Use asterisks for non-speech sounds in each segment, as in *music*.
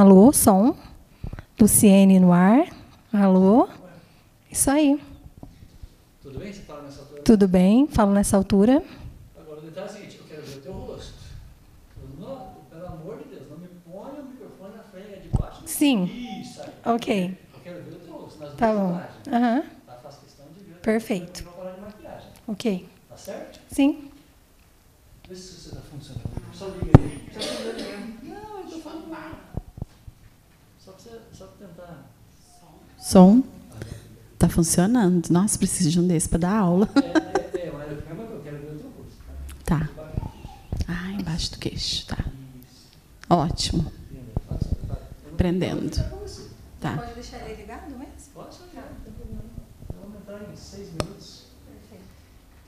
Alô, som. Luciene no ar. Alô. Isso aí. Tudo bem? Você fala nessa altura? Tudo bem? Falo nessa altura. Agora o detalhe é o seguinte, eu quero ver o teu rosto. Não- pelo amor de Deus, não me ponha o microfone na frente, é de baixo. Sim. Isso aí. Ok. Eu quero ver o teu rosto nas Tá duas bom. Aham. Tá? Faço questão de ver. Perfeito. Eu vou falar de maquiagem. Ok. Tá certo? Sim. Vê se você tá funcionando. Só liga aí. Não, eu tô falando nada. Só pra, você, só pra tentar. Som. Tá funcionando. Nossa, preciso de um desse para dar aula. É, é, é, mas eu quero ver o teu rosto. Tá? Tá. Ah, embaixo do queixo. Tá. Isso. Ótimo. Prendendo. você. Tá. Pode deixar ele ligado mesmo? Pode. Então, Vamos entrar em seis minutos. Perfeito.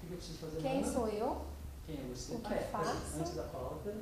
O que eu preciso fazer Quem sou eu? Quem é você? O que Ah, é, faço? Antes da pauta.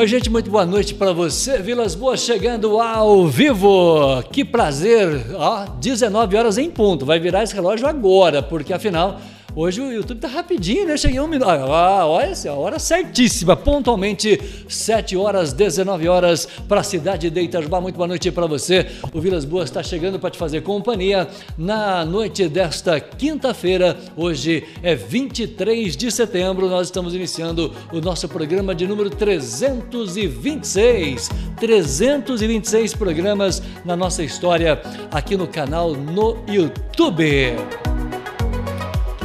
Oi, gente, muito boa noite para você. Vilas Boas chegando ao vivo. Que prazer. Ó, 19 horas em ponto. Vai virar esse relógio agora, porque afinal Hoje o YouTube tá rapidinho, né? Cheguei um minuto. Ah, olha a hora certíssima, pontualmente, 7 horas, 19 horas, para a cidade de Itajubá. Muito boa noite para você. O Vilas Boas está chegando para te fazer companhia na noite desta quinta-feira. Hoje é 23 de setembro. Nós estamos iniciando o nosso programa de número 326. 326 programas na nossa história aqui no canal no YouTube.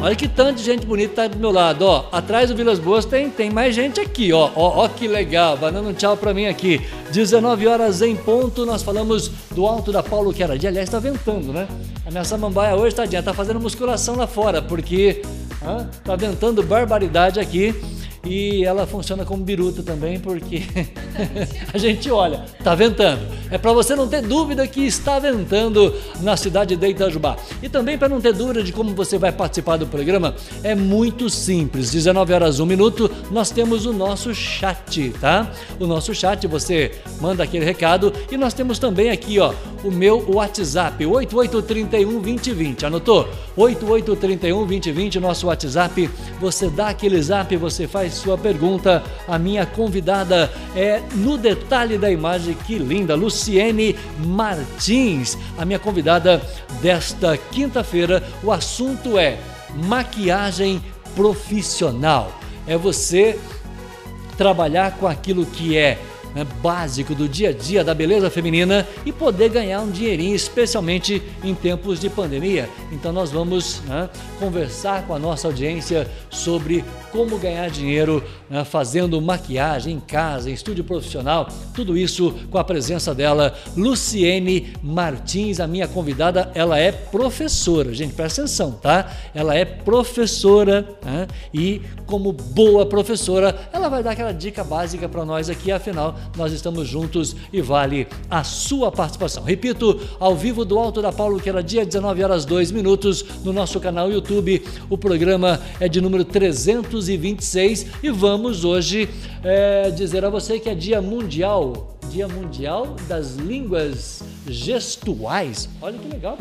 Olha que tanto de gente bonita tá do meu lado, ó. Atrás do Vilas Boas tem, tem mais gente aqui, ó. Ó, ó que legal, vai dando um tchau pra mim aqui. 19 horas em ponto, nós falamos do alto da Paulo Queradia. Aliás, tá ventando, né? A minha samambaia hoje, tadinha, tá fazendo musculação lá fora, porque hã, tá ventando barbaridade aqui e ela funciona como biruta também, porque *laughs* a gente olha, tá ventando. É para você não ter dúvida que está ventando na cidade de Itajubá. E também para não ter dúvida de como você vai participar do programa, é muito simples. 19 horas 1 minuto, nós temos o nosso chat, tá? O nosso chat, você manda aquele recado e nós temos também aqui, ó, o meu WhatsApp, 8831 2020. Anotou? 8831 2020, nosso WhatsApp. Você dá aquele zap, você faz sua pergunta. A minha convidada é no detalhe da imagem, que linda, Luciene Martins. A minha convidada desta quinta-feira, o assunto é maquiagem profissional. É você trabalhar com aquilo que é né, básico do dia a dia da beleza feminina e poder ganhar um dinheirinho, especialmente em tempos de pandemia. Então nós vamos né, conversar com a nossa audiência sobre como ganhar dinheiro né, fazendo maquiagem em casa, em estúdio profissional, tudo isso com a presença dela, Luciene Martins, a minha convidada, ela é professora, gente, presta atenção, tá? Ela é professora né, e como boa professora, ela vai dar aquela dica básica para nós aqui, afinal, nós estamos juntos e vale a sua participação. Repito, ao vivo do Alto da Paulo, que era dia 19 horas 2 minutos, no nosso canal YouTube, o programa é de número 300 226 e vamos hoje é, dizer a você que é Dia Mundial, Dia Mundial das Línguas Gestuais. Olha que legal.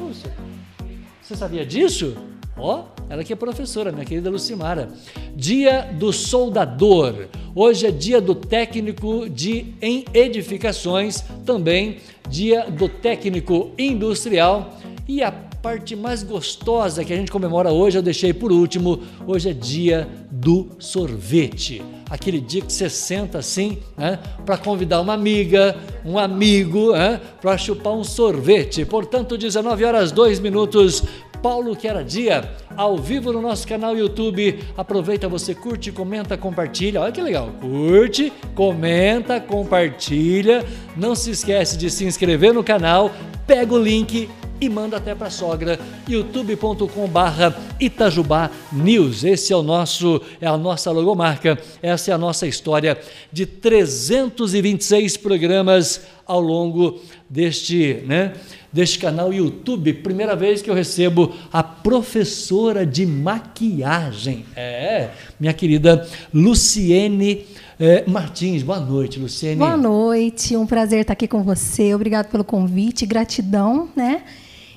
Você sabia disso? Ó, oh, ela que é professora, minha querida Lucimara. Dia do soldador. Hoje é dia do técnico de em edificações, também dia do técnico industrial e a parte mais gostosa que a gente comemora hoje, eu deixei por último. Hoje é dia do sorvete. Aquele dia que você senta assim, né, para convidar uma amiga, um amigo, né, para chupar um sorvete. Portanto, 19 horas 2 minutos. Paulo que era dia, ao vivo no nosso canal YouTube. Aproveita, você curte, comenta, compartilha. Olha que legal. Curte, comenta, compartilha. Não se esquece de se inscrever no canal. Pega o link e manda até para a sogra. youtube.com barra Itajubá News. Esse é o nosso, é a nossa logomarca, essa é a nossa história de 326 programas ao longo deste, né, deste canal YouTube. Primeira vez que eu recebo a professora de maquiagem. É, minha querida Luciene é, Martins, boa noite, Luciene. Boa noite, um prazer estar aqui com você. Obrigado pelo convite, gratidão, né?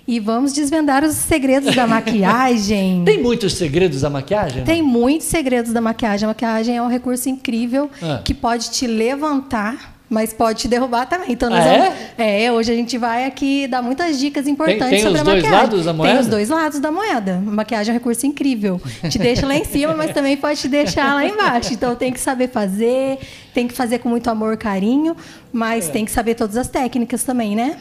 E vamos desvendar os segredos da *laughs* maquiagem. Tem muitos segredos da maquiagem? Tem muitos segredos da maquiagem. A maquiagem é um recurso incrível ah. que pode te levantar mas pode te derrubar também. Então, ah, vamos, é? é? hoje a gente vai aqui dar muitas dicas importantes tem, tem sobre a maquiagem. Tem os dois lados da moeda? Tem os dois lados da moeda. A maquiagem é um recurso incrível. Te deixa lá em cima, mas também pode te deixar lá embaixo. Então, tem que saber fazer, tem que fazer com muito amor, carinho, mas é. tem que saber todas as técnicas também, né?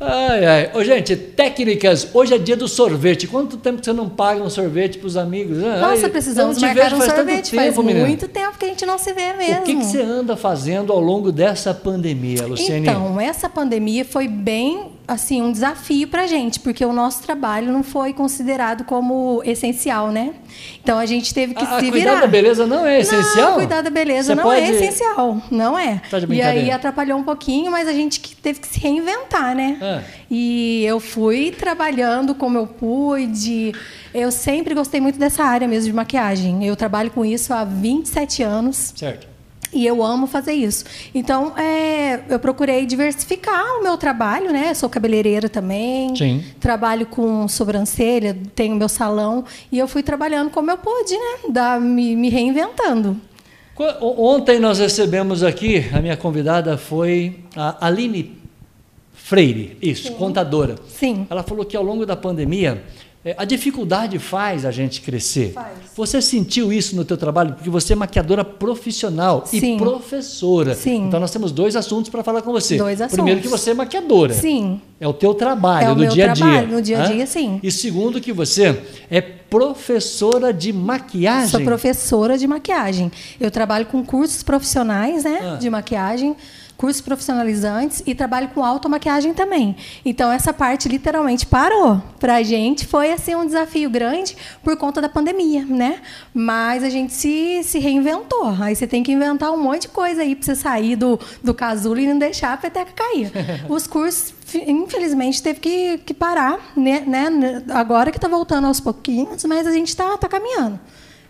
Ai, ai. Ô, gente, técnicas. Hoje é dia do sorvete. Quanto tempo que você não paga um sorvete para os amigos? Nossa, ai, precisamos marcar um sorvete. Tempo, faz menina. muito tempo que a gente não se vê mesmo. O que, que, você anda fazendo ao longo dessa pandemia, Luciane? Então, essa pandemia foi bem assim um desafio para a gente, porque o nosso trabalho não foi considerado como essencial, né? Então a gente teve que a, se a virar. Cuidar da beleza não é essencial. Não, cuidar da beleza Você não é pode... é essencial, não é. Tá e aí atrapalhou um pouquinho, mas a gente teve que se reinventar, né? Ah. E eu fui trabalhando como eu pude. Eu sempre gostei muito dessa área mesmo de maquiagem. Eu trabalho com isso há 27 anos. Certo. E eu amo fazer isso. Então, é, eu procurei diversificar o meu trabalho, né? Sou cabeleireira também. Sim. Trabalho com sobrancelha, tenho meu salão. E eu fui trabalhando como eu pude, né? Da, me, me reinventando. Ontem nós recebemos aqui, a minha convidada foi a Aline Freire, isso, contadora. Sim. Ela falou que ao longo da pandemia, a dificuldade faz a gente crescer. Faz. Você sentiu isso no teu trabalho? Porque você é maquiadora profissional e Sim. professora. Sim. Então nós temos dois assuntos para falar com você. Dois Primeiro assuntos. que você é maquiadora. Sim. É o teu trabalho É no dia a dia. trabalho, no dia a dia, sim. E segundo que você é professora de maquiagem. Sou professora de maquiagem. Eu trabalho com cursos profissionais, né, Ah. de maquiagem, cursos profissionalizantes e trabalho com automaquiagem também. Então essa parte literalmente parou. Pra gente foi assim um desafio grande por conta da pandemia, né? Mas a gente se, se reinventou. Aí você tem que inventar um monte de coisa aí para você sair do, do casulo e não deixar a peteca cair. *laughs* Os cursos infelizmente teve que, que parar, né, né? Agora que está voltando aos pouquinhos, mas a gente está tá caminhando.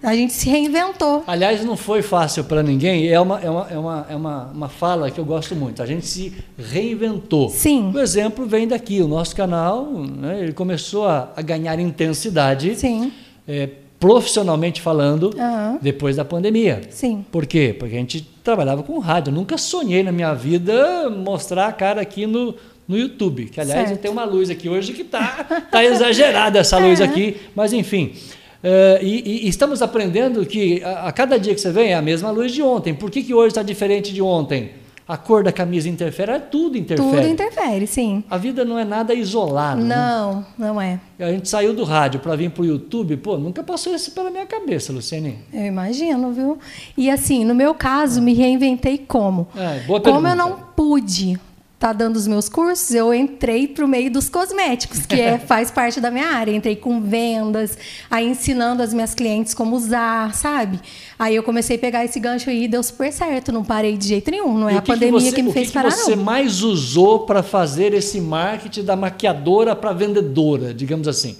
A gente se reinventou. Aliás, não foi fácil para ninguém. É uma, é, uma, é, uma, é uma, uma fala que eu gosto muito. A gente se reinventou. Sim. O exemplo vem daqui. O nosso canal né, ele começou a, a ganhar intensidade, Sim, é, profissionalmente falando, depois da pandemia. sim. Por quê? Porque a gente trabalhava com rádio. Eu nunca sonhei na minha vida mostrar a cara aqui no, no YouTube. Que, aliás, Certo. eu tenho uma luz aqui hoje que está tá exagerada essa luz aqui. Mas, enfim. Eh, e, e estamos aprendendo que a, a cada dia que você vem é a mesma luz de ontem. Por que, que hoje está diferente de ontem? A cor da camisa interfere? Tudo interfere. Tudo interfere, sim. A vida não é nada isolado. né? Não, não é. A gente saiu do rádio para vir para o YouTube. Pô, nunca passou isso pela minha cabeça, Luciane. Eu imagino, viu? E assim, no meu caso, me reinventei como? É, como eu não pude estar dando os meus cursos, eu entrei para o meio dos cosméticos, que é, *laughs* faz parte da minha área. Entrei com vendas, aí ensinando as minhas clientes como usar, sabe? Aí eu comecei a pegar esse gancho aí e deu super certo. Não parei de jeito nenhum. Não é a o que que pandemia você- que me o fez que parar, que você não. mais usou para fazer esse marketing da maquiadora para vendedora, digamos assim?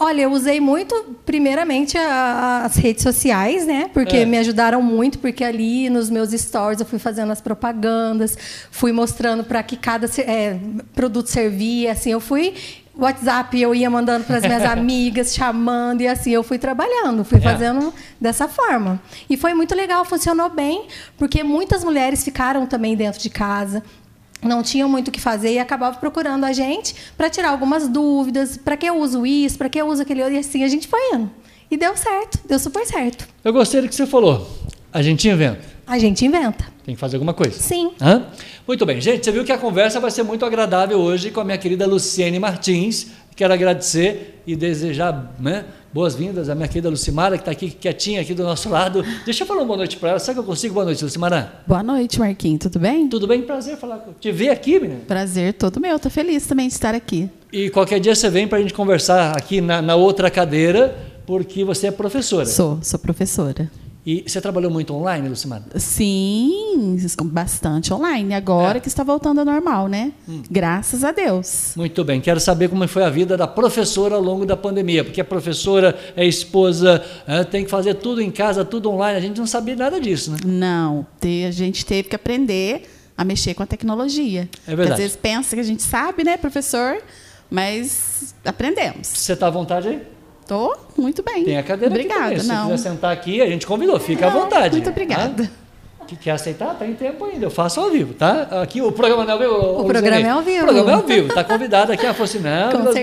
Olha, eu usei muito, primeiramente, a- as redes sociais, né? Porque É. me ajudaram muito, porque ali nos meus stories eu fui fazendo as propagandas, fui mostrando para que cada é, produto servia, assim, eu fui. WhatsApp eu ia mandando para as minhas *laughs* amigas, chamando, e assim eu fui trabalhando, fui É. fazendo dessa forma. E foi muito legal, funcionou bem, porque muitas mulheres ficaram também dentro de casa, não tinham muito o que fazer e acabavam procurando a gente para tirar algumas dúvidas, para que eu uso isso, para que eu uso aquele outro, e assim a gente foi indo. E deu certo, deu super certo. Eu gostei do que você falou. A gente inventa. A gente inventa. Tem que fazer alguma coisa. Sim. Hã? Muito bem, gente. Você viu que a conversa vai ser muito agradável hoje com a minha querida Luciene Martins. Quero agradecer e desejar né, boas-vindas à minha querida Lucimara, que está aqui quietinha aqui do nosso *laughs* lado. Deixa eu falar uma boa noite para ela. Será que eu consigo? Boa noite, Lucimara. Boa noite, Marquinhos. Tudo bem? Tudo bem? Prazer falar com te ver aqui, menina. Prazer todo meu. Tô feliz também de estar aqui. E qualquer dia você vem para a gente conversar aqui na, na outra cadeira, porque você é professora. Sou, sou professora. E você trabalhou muito online, Lucimara? Sim, bastante online. Agora É. que está voltando ao normal, né? Graças a Deus. Muito bem, quero saber como foi a vida da professora ao longo da pandemia, porque a professora é esposa, é, tem que fazer tudo em casa, tudo online, a gente não sabia nada disso, né? Não, a gente teve que aprender a mexer com a tecnologia. É verdade. Às vezes pensa que a gente sabe, né, professor? Mas aprendemos. Você está à vontade aí? Tô muito bem. Tem a cadeira Obrigada, aqui também. Se não. quiser sentar aqui, a gente convidou, fica à Não, vontade. muito obrigada. Tá? Que quer aceitar? Tem tempo ainda, eu faço ao vivo, tá? Aqui o programa não é ao vivo. ô, programa Luciane? é ao vivo. O programa é ao vivo, tá convidado aqui.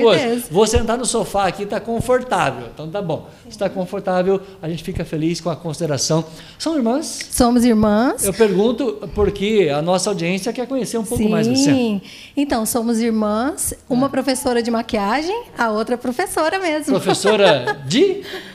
Boas, certeza. vou sentar no sofá aqui, tá confortável. Então tá bom. Está confortável, a gente fica feliz com a consideração. São irmãs? Somos irmãs. Eu pergunto porque a nossa audiência quer conhecer um pouco mais você. Sim. Então, somos irmãs, uma professora de maquiagem, a outra professora mesmo. Professora de? *laughs*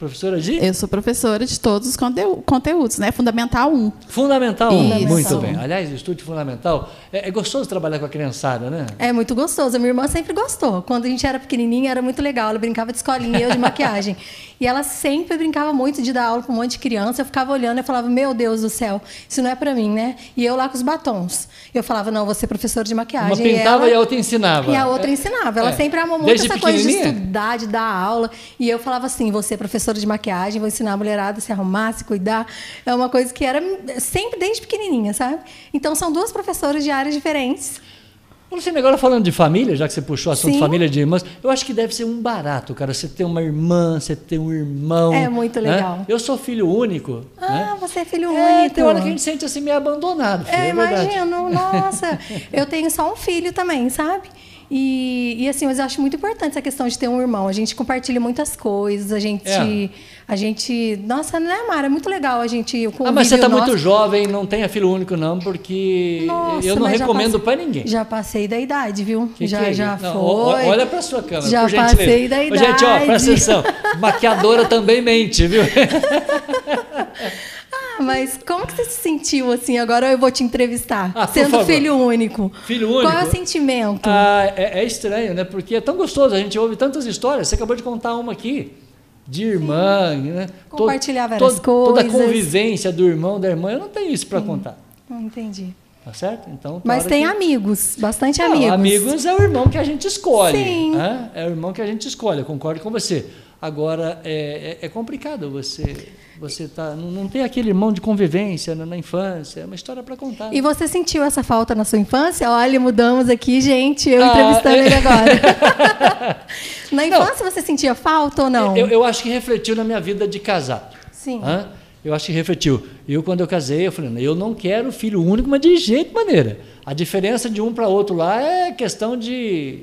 Professora de? Eu sou professora de todos os conteú- conteúdos, né? Fundamental 1. Fundamental. Isso. Muito bem. Aliás, o estúdio fundamental é, é gostoso trabalhar com a criançada, né? É muito gostoso. A minha irmã sempre gostou. Quando a gente era pequenininha, era muito legal. Ela brincava de escolinha, eu de *laughs* maquiagem. E ela sempre brincava muito de dar aula para um monte de criança. Eu ficava olhando e falava, meu Deus do céu, isso não é para mim, né? E eu lá com os batons. Eu falava, não, vou ser professora de maquiagem. Uma pintava ela- e a outra ensinava. E a outra É. ensinava. Ela É. sempre amou muito Desde essa coisa de estudar, de dar aula. E eu falava assim, você é professora professora de maquiagem, vou ensinar a mulherada a se arrumar, se cuidar. É uma coisa que era sempre desde pequenininha, sabe? Então são duas professoras de áreas diferentes. Luciana, agora falando de família, já que você puxou o assunto Sim. família de irmãs, eu acho que deve ser um barato, cara. Você ter uma irmã, você ter um irmão. É muito né? legal. Eu sou filho único. Ah, né? você é filho É, único. tem hora que a gente sente assim meio abandonado. Filho, É, é imagino, *laughs* nossa. Eu tenho só um filho também, sabe? E, e assim, mas eu acho muito importante essa questão de ter um irmão. A gente compartilha muitas coisas, a gente. É. A gente. Nossa, né, Mara? É muito legal a gente. O Ah, mas você está convívio muito nosso. jovem, não tenha filho único, não, porque Nossa, eu não recomendo para ninguém. Já passei da idade, viu? Que já que é já? Não, foi. Olha para sua câmera, Já passei da Ô, Gente, ó, idade. presta atenção. *laughs* Maquiadora também mente, viu? *laughs* Mas como que você se sentiu assim? Agora eu vou te entrevistar. Ah, sendo filho único. Filho Qual é único? o sentimento? Ah, é, é estranho, né? Porque é tão gostoso, a gente ouve tantas histórias. Você acabou de contar uma aqui. De irmã, né? To- Compartilhar várias to- Toda a coisas. convivência do irmão, da irmã, eu não tenho isso para contar. Não entendi. Tá certo? Então, Mas hora tem que- amigos, bastante Não, amigos. amigos é o irmão que a gente escolhe. Sim. né? É o irmão que a gente escolhe, eu concordo com você. Agora, é, é- é complicado você. Você tá, não, não tem aquele irmão de convivência na, na infância, é uma história para contar. E você sentiu essa falta na sua infância? Olha, mudamos aqui, gente, eu Ah, entrevistando é. ele agora. *laughs* na infância você sentia falta ou não? Eu, eu acho que refletiu na minha vida de casado. Sim. Hã? Eu acho que refletiu. Eu, quando eu casei, eu falei, eu não quero filho único, mas de jeito maneira. A diferença de um para outro lá é questão de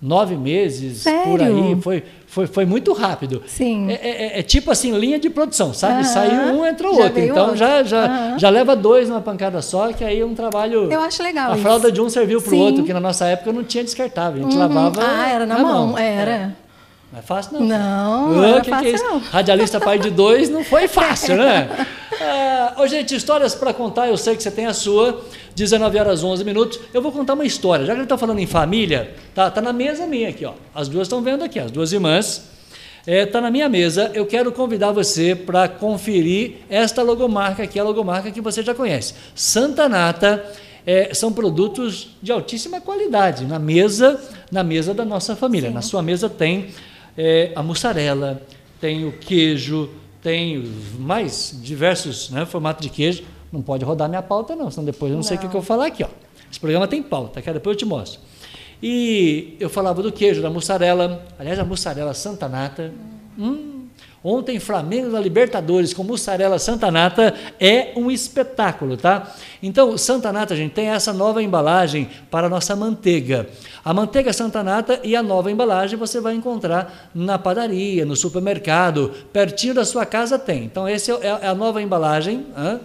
nove meses, por Sério? aí. Foi, foi, foi muito rápido. Sim. É, é- é tipo assim, linha de produção, sabe? Saiu um, entrou Já outro. Então outro. já, já, já leva dois numa pancada só, que aí é um trabalho. Eu acho legal A isso. fralda de um serviu para o outro, que na nossa época não tinha descartável. A gente Uhum. lavava. Ah, era na, mão, era. É. Não é fácil, não. Não, não era que fácil, é não. Radialista pai de dois não foi fácil, né? *laughs* Ah, ô, gente, histórias para contar, eu sei que você tem a sua. 19 horas 11 minutos. Eu vou contar uma história. Já que ele está falando em família, tá, tá na mesa minha aqui, ó. As duas estão vendo aqui, as duas irmãs. Está na minha mesa. Eu quero convidar você para conferir esta logomarca aqui, a logomarca que você já conhece. Santa Nata. é, são produtos de altíssima qualidade na mesa, na mesa da nossa família. Na sua mesa tem é, a mussarela, tem o queijo, tem mais diversos né, formatos de queijo. Não pode rodar minha pauta, não, senão depois eu não, sei o que, Não. eu vou falar aqui. Ó. Esse programa tem pauta, que depois eu te mostro. E eu falava do queijo, da mussarela, aliás, a mussarela Santa Nata. Hum, Ontem, Flamengo na Libertadores com mussarela Santa Nata é um espetáculo, tá? Então, Santa Nata, gente, tem essa nova embalagem para a nossa manteiga. A manteiga Santa Nata e a nova embalagem você vai encontrar na padaria, no supermercado, pertinho da sua casa tem. Então, essa é a nova embalagem. hã?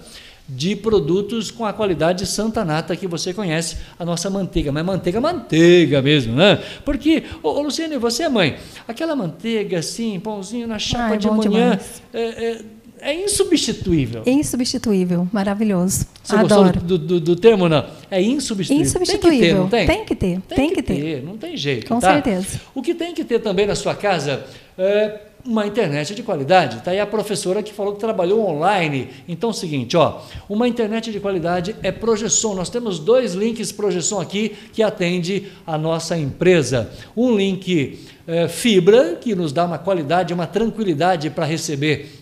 De produtos com a qualidade Santa Nata que você conhece, a nossa manteiga, mas manteiga, manteiga mesmo, né? Porque, ô, ô Luciane, você é mãe, aquela manteiga assim, pãozinho na chapa Ai, de manhã, é, é- é insubstituível. Insubstituível, maravilhoso. Você gostou Adoro. do, do, do termo, não? É insubstituível. Insubstituível. Tem que ter, tem? Tem que ter, tem que ter. Não tem jeito. Com tá? certeza. O que tem que ter também na sua casa é uma internet de qualidade. Está aí a professora que falou que trabalhou online. Então é o seguinte, ó, uma internet de qualidade é Projeção. Nós temos dois links Projeção aqui que atende a nossa empresa. Um link é, fibra, que nos dá uma qualidade, uma tranquilidade para receber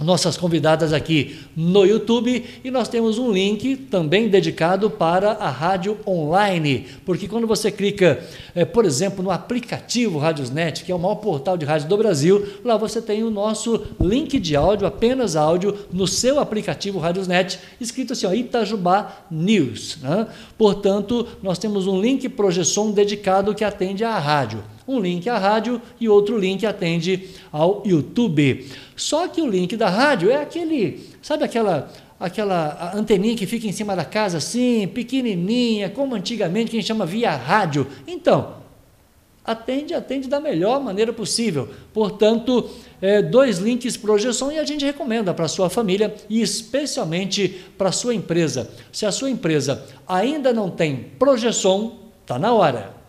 nossas convidadas aqui no YouTube e nós temos um link também dedicado para a rádio online, porque quando você clica, eh, por exemplo, no aplicativo Radiosnet, que é o maior portal de rádio do Brasil, lá você tem o nosso link de áudio, apenas áudio, no seu aplicativo Radiosnet, escrito assim, ó, Itajubá News. né? Portanto, nós temos um link projeção dedicado que atende à rádio. Um link à rádio e outro link atende ao YouTube. Só que o link da rádio é aquele, sabe aquela aquela anteninha que fica em cima da casa assim, pequenininha, como antigamente que a gente chama via rádio. Então, atende, atende da melhor maneira possível. Portanto, é, dois links projeção e a gente recomenda para sua família e especialmente para sua empresa. Se a sua empresa ainda não tem projeção, está na hora.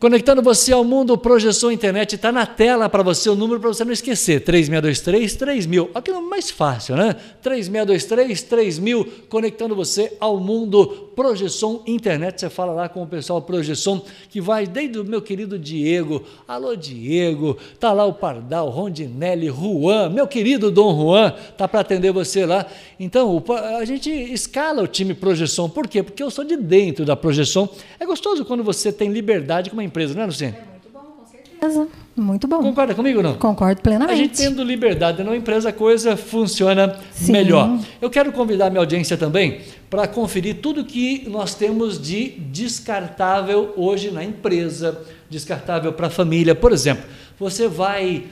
Conectando você ao mundo, Projeção Internet está na tela para você o número para você não esquecer. 3623 3000. Aqui é mais fácil, né? 3623 3000, conectando você ao mundo Projeção Internet. Você fala lá com o pessoal Projeção, que vai desde o meu querido Diego. Alô, Diego. Tá lá o Pardal, Rondinelli, Juan, meu querido Dom Juan, tá para atender você lá. Então, a gente escala o time Projeção. Por quê? Porque eu sou de dentro da Projeção. É gostoso quando você tem liberdade com uma empresa, não é, Luciene? É muito bom, com certeza. Muito bom. Concorda comigo ou não? Concordo plenamente. A gente tendo liberdade numa empresa, a coisa funciona Sim. melhor. Eu quero convidar minha audiência também para conferir tudo que nós temos de descartável hoje na empresa, descartável para a família. Por exemplo, você vai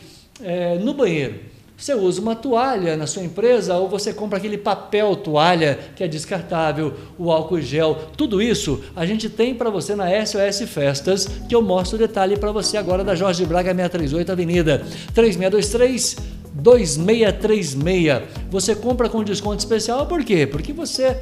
é, no banheiro você usa uma toalha na sua empresa ou você compra aquele papel toalha que é descartável, o álcool gel, tudo isso a gente tem para você na SOS Festas, que eu mostro o detalhe para você agora da Jorge Braga 638 Avenida 3623 2636. Você compra com desconto especial por quê? Porque você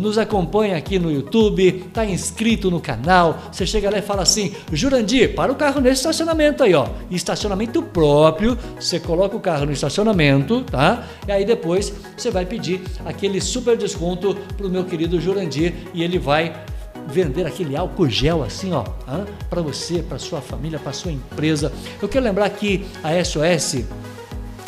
nos acompanha aqui no YouTube, está inscrito no canal, você chega lá e fala assim: Jurandir, para o carro nesse estacionamento aí, ó. Estacionamento próprio, você coloca o carro no estacionamento, tá? E aí depois você vai pedir aquele super desconto para o meu querido Jurandir e ele vai vender aquele álcool gel assim, ó, para você, para sua família, para sua empresa. Eu quero lembrar que a SOS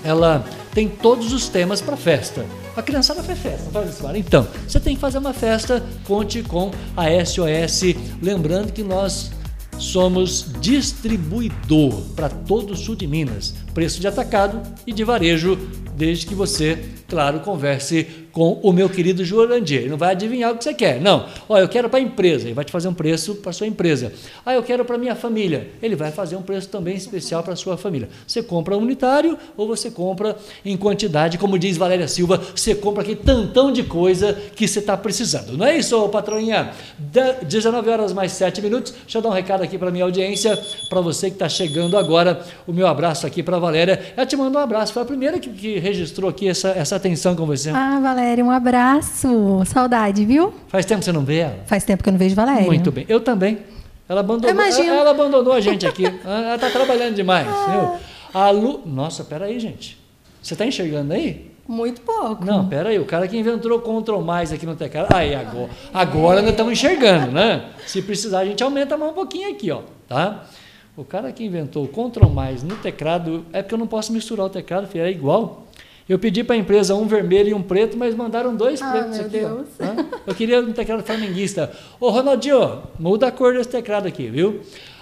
ela tem todos os temas para festa. A criançada faz festa, faz isso? Então, você tem que fazer uma festa, conte com a SOS. Lembrando que nós somos distribuidor para todo o sul de Minas. Preço de atacado e de varejo, desde que você, claro, converse com o meu querido Jurandir. Ele não vai adivinhar o que você quer. Não. Olha, eu quero para a empresa. Ele vai te fazer um preço para sua empresa. Ah, eu quero para minha família. Ele vai fazer um preço também especial para sua família. Você compra unitário ou você compra em quantidade, como diz Valéria Silva, você compra aquele tantão de coisa que você está precisando. Não é isso, patroinha? 19 horas mais 7 minutos. Deixa eu dar um recado aqui para minha audiência, para você que está chegando agora. O meu abraço aqui para Valéria. Ela te mandou um abraço. Foi a primeira que, que registrou aqui essa, essa atenção com você. Ah, Valéria. Valéria, um abraço. Saudade, viu? Faz tempo que você não vê ela? Faz tempo que eu não vejo Valéria. Muito bem. Eu também. Ela abandonou, ela, ela, abandonou a gente aqui. *laughs* ela está trabalhando demais. Ah. A Lu... Nossa, peraí, gente. Você está enxergando aí? Muito pouco. Não, peraí. O cara que inventou Ctrl mais aqui no teclado. Aí, agora, agora nós estamos enxergando, né? Se precisar, a gente aumenta mais um pouquinho aqui, ó. Tá? O cara que inventou Ctrl mais no teclado, é porque eu não posso misturar o teclado, filho, é igual. Eu pedi para a empresa um vermelho e um preto, mas mandaram dois ah, pretos aqui. Deus. Ó. Eu queria um teclado flamenguista. Ô, Ronaldinho, muda a cor desse teclado aqui, viu?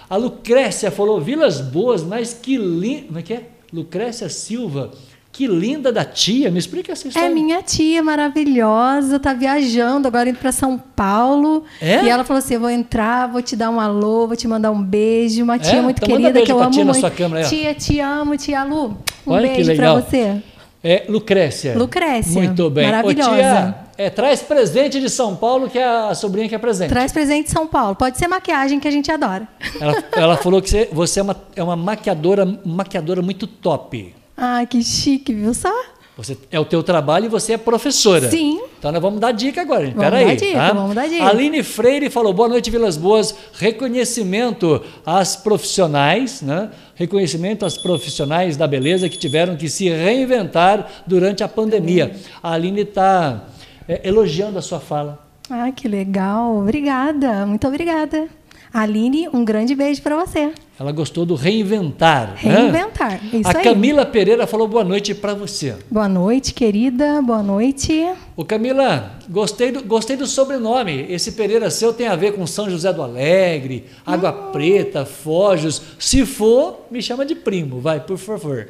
A Lucrécia falou, Vilas Boas, mas que lindo. Como é que é? Lucrécia Silva. Que linda da tia, me explica essa história. É minha tia maravilhosa, tá viajando agora indo para São Paulo. É? E ela falou assim: eu vou entrar, vou te dar um alô, vou te mandar um beijo. Uma tia é? muito então querida que eu amo tia muito. Na sua câmera, tia, te amo, tia Lu. Um Olha beijo para você. É Lucrécia. Lucrécia. Muito bem. Maravilhosa. Ô, tia, é, traz presente de São Paulo, que é a sobrinha que é presente. Traz presente de São Paulo. Pode ser maquiagem que a gente adora. Ela, ela *laughs* falou que você, você é, uma, é uma maquiadora, maquiadora muito top. Ai, que chique, viu só? Você, é o teu trabalho e você é professora. Sim. Então nós vamos dar dica agora. Vamos Pera dar aí, dica, tá? vamos dar dica. Aline Freire falou, boa noite, Vilas Boas. Reconhecimento às profissionais, né? Reconhecimento às profissionais da beleza que tiveram que se reinventar durante a pandemia. A Aline está é, elogiando a sua fala. Ah, que legal. Obrigada. Muito obrigada. Aline, um grande beijo para você. Ela gostou do reinventar. Reinventar, né? isso A aí. Camila Pereira falou boa noite para você. Boa noite, querida. Boa noite. Ô Camila, gostei do, gostei do sobrenome. Esse Pereira seu tem a ver com São José do Alegre, Água Hum. Preta, Fojos. Se for, me chama de primo, vai, por favor.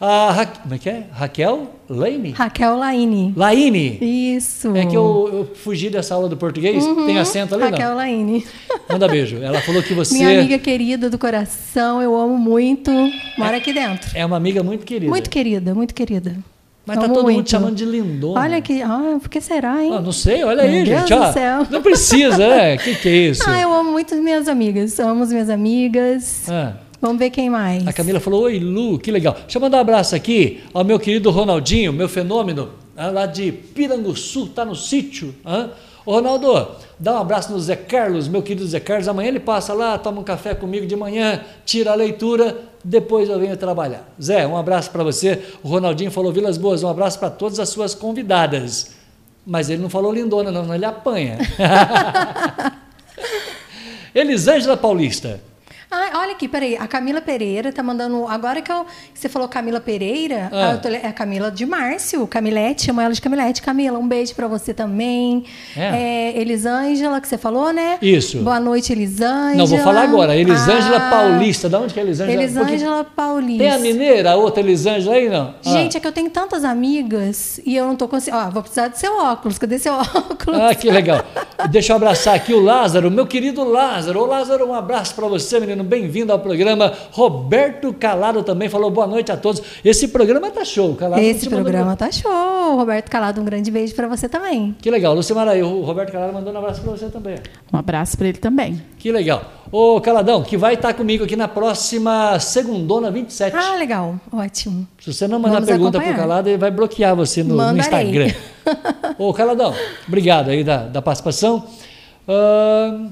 A Ra... Como é que é? Raquel Laine? Raquel Laine. Laine. Isso. É que eu, eu fugi dessa aula do português. Tem acento ali, Uhum. Raquel não? Laine. Manda beijo. Ela falou que você Minha amiga querida do coração, eu amo muito. Mora aqui dentro. é uma amiga muito querida. Muito querida, muito querida. Mas tá Amo todo mundo muito. chamando de lindona. Olha que. Ah, por que será, hein? Ah, não sei, olha aí, Meu Deus gente. ó. céu. Não precisa, é. O que, que é isso? Ah, eu amo muito as minhas amigas. Amo as minhas amigas. Ah. Vamos ver quem mais. A Camila falou: Oi, Lu, que legal. Deixa eu mandar um abraço aqui ao meu querido Ronaldinho, meu fenômeno, ah, lá de Piranguçu, tá no sítio. Ô Ronaldo, dá um abraço no Zé Carlos, meu querido Zé Carlos. Amanhã ele passa lá, toma um café comigo de manhã, tira a leitura, depois eu venho trabalhar. Zé, um abraço para você. O Ronaldinho falou Vilas Boas, um abraço para todas as suas convidadas. Mas ele não falou lindona, não, ele apanha. *laughs* Elisângela Paulista. Ah, olha aqui, peraí. A Camila Pereira tá mandando. Agora que, eu, você falou Camila Pereira, Ah. ah, tô é a Camila de Márcio, Camilete, chamo ela de Camilete. Camila, um beijo pra você também. É? É, Elisângela, que você falou, né? Isso. Boa noite, Elisângela. Não, vou falar agora. Elisângela Ah, Paulista. Da onde que é Elisângela? Porque Elisângela Paulista. Tem a mineira, a outra Elisângela aí, não? Ah. Gente, é que eu tenho tantas amigas e eu não tô conseguindo. Ó, vou precisar do seu óculos. Cadê seu *laughs* óculos? Ah, que legal. Deixa eu abraçar aqui o Lázaro, meu querido Lázaro. Ô, Lázaro, um abraço para você, menino. Bem-vindo ao programa. Roberto Calado também falou boa noite a todos. Esse programa tá show, Calado. Esse te mandou- programa tá show. Roberto Calado, um grande beijo pra você também. Que legal. Lucimara, aí, o Roberto Calado mandou um abraço para você também. Um abraço para ele também. Que legal. Ô, Caladão, que vai estar comigo aqui na próxima segundona 27. Ah, legal. Ótimo. Se você não mandar Vamos pergunta pro acompanhar. Calado, ele vai bloquear você no, no. Instagram. *laughs* Ô, Caladão, obrigado aí da, da participação. Ahn,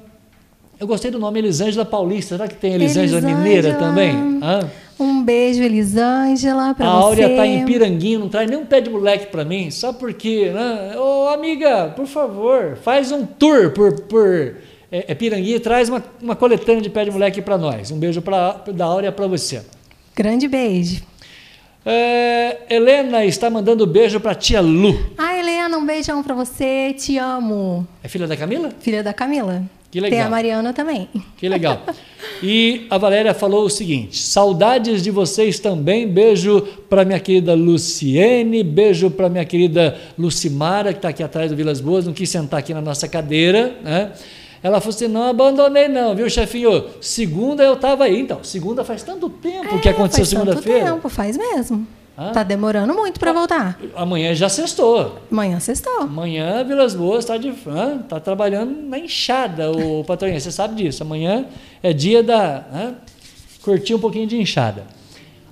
eu gostei do nome Elisângela Paulista. Será que tem Elisângela, Mineira Elisângela. também? Hã? Um beijo, Elisângela, pra A você. Áurea tá em Piranguinho, não traz nem um pé de moleque para mim, só porque, né? Ô, amiga, por favor, faz um tour por, por é, é Piranguinho e traz uma, uma coletânea de pé de moleque para nós. Um beijo pra, da Áurea para você. Grande beijo. É, Helena está mandando beijo para tia Lu. Ah, Helena, um beijão pra você. Te amo. É filha da Camila? Filha da Camila. Que legal. Tem a Mariana também. Que legal. E a Valéria falou o seguinte: saudades de vocês também. Beijo para minha querida Luciene, beijo para minha querida Lucimara, que está aqui atrás do Vilas Boas, não quis sentar aqui na nossa cadeira. Né? Ela falou assim: não abandonei, não, viu, chefinho? Segunda eu estava aí. Então, segunda faz tanto tempo que É, aconteceu faz tanto segunda-feira. tempo, faz mesmo. Ah. Tá demorando muito pra voltar. Amanhã já sextou. Amanhã sextou. Amanhã Vilas Boas está de hã? tá trabalhando na enxada, o *laughs* patroinha. Você sabe disso. Amanhã é dia da hã? curtir um pouquinho de enxada.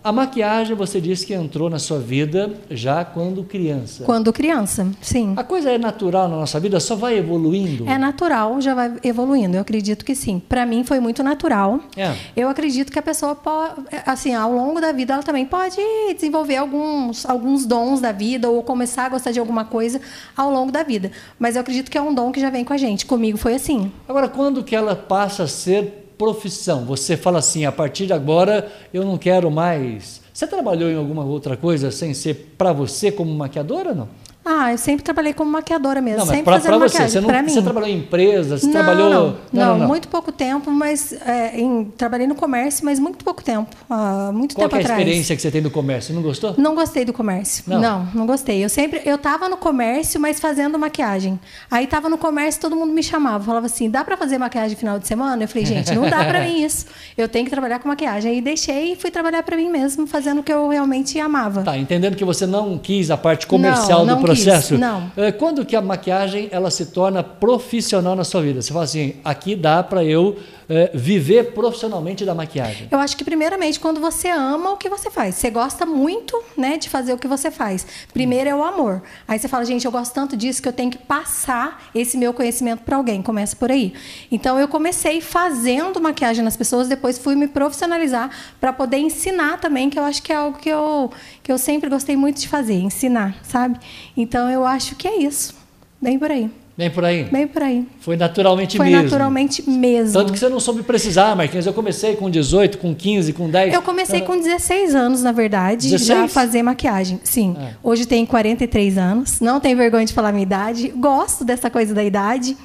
A maquiagem, você disse que entrou na sua vida já quando criança. Quando criança, sim. A coisa é natural na nossa vida, só vai evoluindo. É natural, já vai evoluindo. Eu acredito que sim. Para mim foi muito natural. É. Eu acredito que a pessoa pode, assim, ao longo da vida ela também pode desenvolver alguns, alguns dons da vida ou começar a gostar de alguma coisa ao longo da vida. Mas eu acredito que é um dom que já vem com a gente. Comigo foi assim. Agora, quando que ela passa a ser profissão? Você fala assim, a partir de agora eu não quero mais. Você trabalhou em alguma outra coisa sem ser para você como maquiadora, não? Ah, eu sempre trabalhei como maquiadora mesmo, Não, sempre para fazendo você, maquiagem. você, não, pra mim. você trabalhou em empresa, você não, trabalhou. não, não, muito pouco tempo, mas é, em- trabalhei no comércio, mas muito pouco tempo, há muito Qual tempo é a atrás. experiência que você tem no comércio? Não gostou? Não gostei do comércio. Não? Não, não, gostei. Eu sempre, eu tava no comércio, mas fazendo maquiagem. Aí tava no comércio, todo mundo me chamava, falava assim: "Dá para fazer maquiagem final de semana?" Eu falei: "Gente, não dá para mim *laughs* isso. Eu tenho que trabalhar com maquiagem". Aí deixei e fui trabalhar para mim mesmo, fazendo o que eu realmente amava. Tá, entendendo que você não quis a parte comercial Não, do não quis, processo. não. É, Quando que a maquiagem ela se torna profissional na sua vida? Você fala assim, aqui dá para eu é, viver profissionalmente da maquiagem. Eu acho que primeiramente quando você ama o que você faz, você gosta muito, né, de fazer o que você faz. Primeiro é o amor. Aí você fala, gente, eu gosto tanto disso que eu tenho que passar esse meu conhecimento para alguém. Começa por aí. Então eu comecei fazendo maquiagem nas pessoas, depois fui me profissionalizar para poder ensinar também, que eu acho que é algo que eu que eu sempre gostei muito de fazer, ensinar, sabe? Então eu acho que é isso. Bem por aí. Bem por aí. Bem por aí. Foi naturalmente Foi mesmo. naturalmente mesmo. Tanto que você não soube precisar, Marquinhos. Eu comecei com 18, com 15, com 10. Eu comecei com 16 anos, na verdade, 16? já fazer maquiagem. Sim. É. Hoje tenho 43 anos. Não tenho vergonha de falar minha idade. Gosto dessa coisa da idade.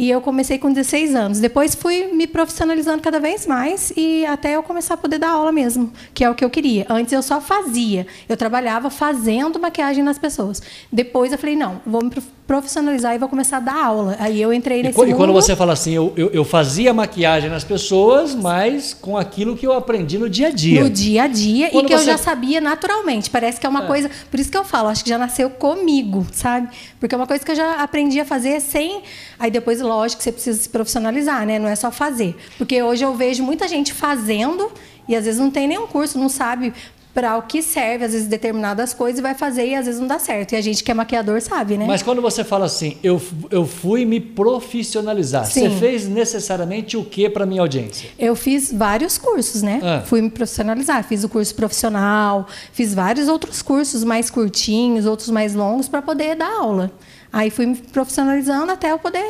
E eu comecei com 16 anos. Depois fui me profissionalizando cada vez mais e até eu começar a poder dar aula mesmo, que é o que eu queria. Antes eu só fazia. Eu trabalhava fazendo maquiagem nas pessoas. Depois eu falei, não, vou me profissionalizar e vou começar a dar aula. Aí eu entrei E, nesse e mundo. quando você fala assim, eu, eu, eu fazia maquiagem nas pessoas, mas com aquilo que eu aprendi no dia a dia. No dia a dia Quando e que eu você- já sabia naturalmente. Parece que é uma coisa. Por isso que eu falo, acho que já nasceu comigo, sabe? Porque é uma coisa que eu já aprendi a fazer sem. Aí depois, lógico, você precisa se profissionalizar, né? Não é só fazer. Porque hoje eu vejo muita gente fazendo e às vezes não tem nenhum curso, não sabe para o que serve, às vezes, determinadas coisas e vai fazer e às vezes não dá certo. E a gente que é maquiador sabe, né? Mas quando você fala assim, eu, eu fui me profissionalizar, Sim. você fez necessariamente o que para minha audiência? Eu fiz vários cursos, né? Ah. Fui me profissionalizar. Fiz o curso profissional, fiz vários outros cursos mais curtinhos, outros mais longos, para poder dar aula. Aí fui me profissionalizando até eu poder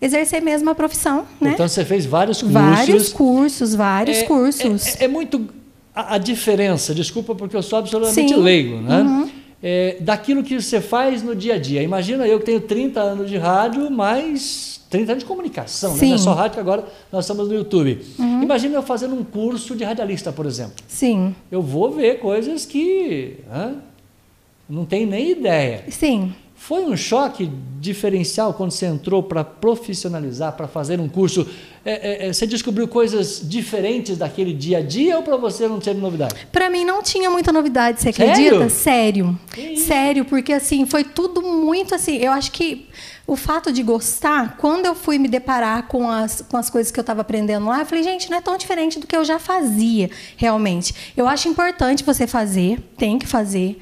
exercer mesmo a profissão, né? Então você fez vários cursos. vários cursos, vários É- cursos. É, é muito a, a diferença, desculpa porque eu sou absolutamente Sim. Uhum. leigo, né? É, daquilo que você faz no dia a dia. Imagina eu que tenho 30 anos de rádio, mais 30 anos de comunicação, né? não é. Uhum. só rádio que agora nós estamos no YouTube. Imagina eu fazendo um curso de radialista, por exemplo. Sim, Eu vou ver coisas que hã, não tem nem ideia. sim. Foi um choque diferencial quando você entrou para profissionalizar, para fazer um curso? É, é, é, você descobriu coisas diferentes daquele dia a dia ou para você não teve novidade? Pra mim não tinha muita novidade, você Sério? acredita? Sério. Isso? Sério, porque assim, foi tudo muito assim. Eu acho que o fato de gostar, quando eu fui me deparar com as, com as coisas que eu estava aprendendo lá, eu falei, gente, não é tão diferente do que eu já fazia, realmente. Eu acho importante você fazer, tem que fazer,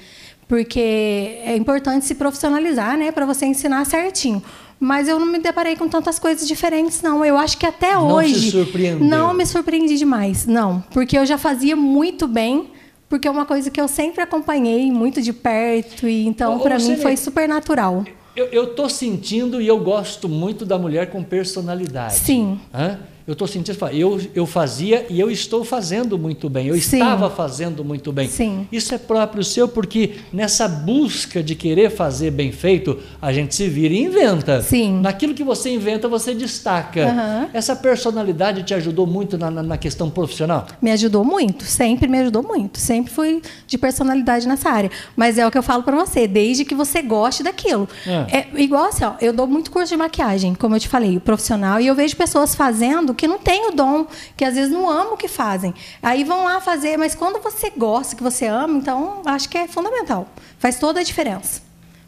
porque é importante se profissionalizar, né, para você ensinar certinho. Mas eu não me deparei com tantas coisas diferentes, não. Eu acho que até Não hoje. surpreendeu? Não me surpreendi demais, não. Porque eu já fazia muito bem, porque é uma coisa que eu sempre acompanhei muito de perto, e então para mim foi super natural. Eu, eu tô sentindo e eu gosto muito da mulher com personalidade. Sim. Hã? Eu estou sentindo, eu, eu fazia e eu estou fazendo muito bem. Eu Sim. estava fazendo muito bem. Sim. Isso é próprio seu, porque nessa busca de querer fazer bem feito, a gente se vira e inventa. Sim. Naquilo que você inventa, você destaca. Aham. Essa personalidade te ajudou muito na, na- na questão profissional? Me ajudou muito, sempre me ajudou muito. Sempre fui de personalidade nessa área. Mas é o que eu falo para você, desde que você goste daquilo. É. É igual assim, ó, eu dou muito curso de maquiagem, como eu te falei, profissional, e eu vejo pessoas fazendo que não têm o dom, que às vezes não amam o que fazem. Aí vão lá fazer, mas quando você gosta, que você ama, então acho que é fundamental. Faz toda a diferença.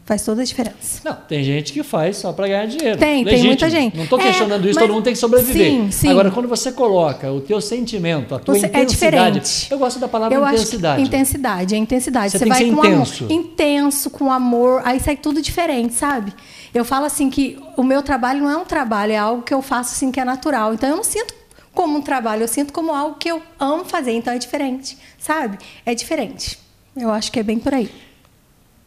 Faz toda a diferença. Não, tem gente que faz só para ganhar dinheiro. Tem, tem Legítimo. muita gente. Não estou É, questionando isso, mas- todo mundo tem que sobreviver. Sim, sim. Agora, quando você coloca o teu sentimento, a tua Você- é intensidade. diferente. eu gosto da palavra Eu intensidade. acho intensidade, é intensidade. Você Você, tem vai com intenso. amor, intenso, com amor, aí sai tudo diferente, sabe? Eu falo assim que o meu trabalho não é um trabalho, é algo que eu faço assim que é natural. Então eu não sinto como um trabalho, eu sinto como algo que eu amo fazer, então é diferente, sabe? É diferente. Eu acho que é bem por aí.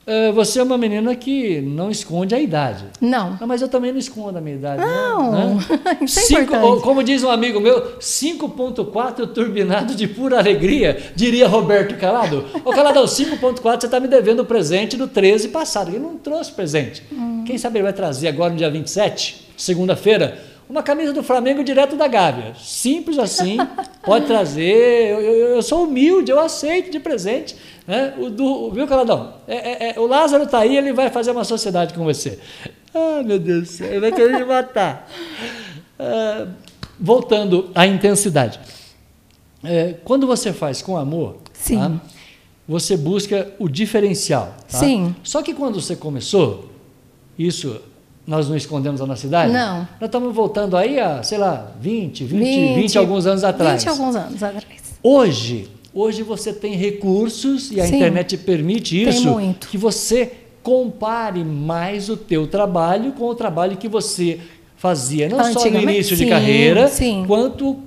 Ah, você é uma menina que não esconde a idade. Não. Não, mas eu também não escondo a minha idade. Não, né? *laughs* isso é Cinco- importante. Como diz um amigo meu, 5.4 turbinado de pura alegria, diria Roberto Calado. Ô Caladão, 5.4 você está me devendo o presente do 13 passado. Ele não trouxe presente. Hum. Quem sabe ele vai trazer agora no dia 27, segunda-feira, uma camisa do Flamengo direto da Gávea. Simples assim, pode trazer. Eu, eu- eu sou humilde, eu aceito de presente. Né? O do, viu, Caladão? É, é- é, o Lázaro está aí, ele vai fazer uma sociedade com você. Ah, meu Deus do céu, ele vai querer me matar. Ah, voltando à intensidade. É, quando você faz com amor, Sim. tá? você busca o diferencial. tá? Sim. Só que quando você começou, isso nós não escondemos a nossa idade? Não. Nós estamos voltando aí a, sei lá, 20, 20, 20, alguns anos atrás. 20 alguns anos atrás. Hoje, hoje você tem recursos e a Sim. internet permite isso, muito. que você compare mais o teu trabalho com o trabalho que você fazia, não só no início de sim, carreira, sim. quanto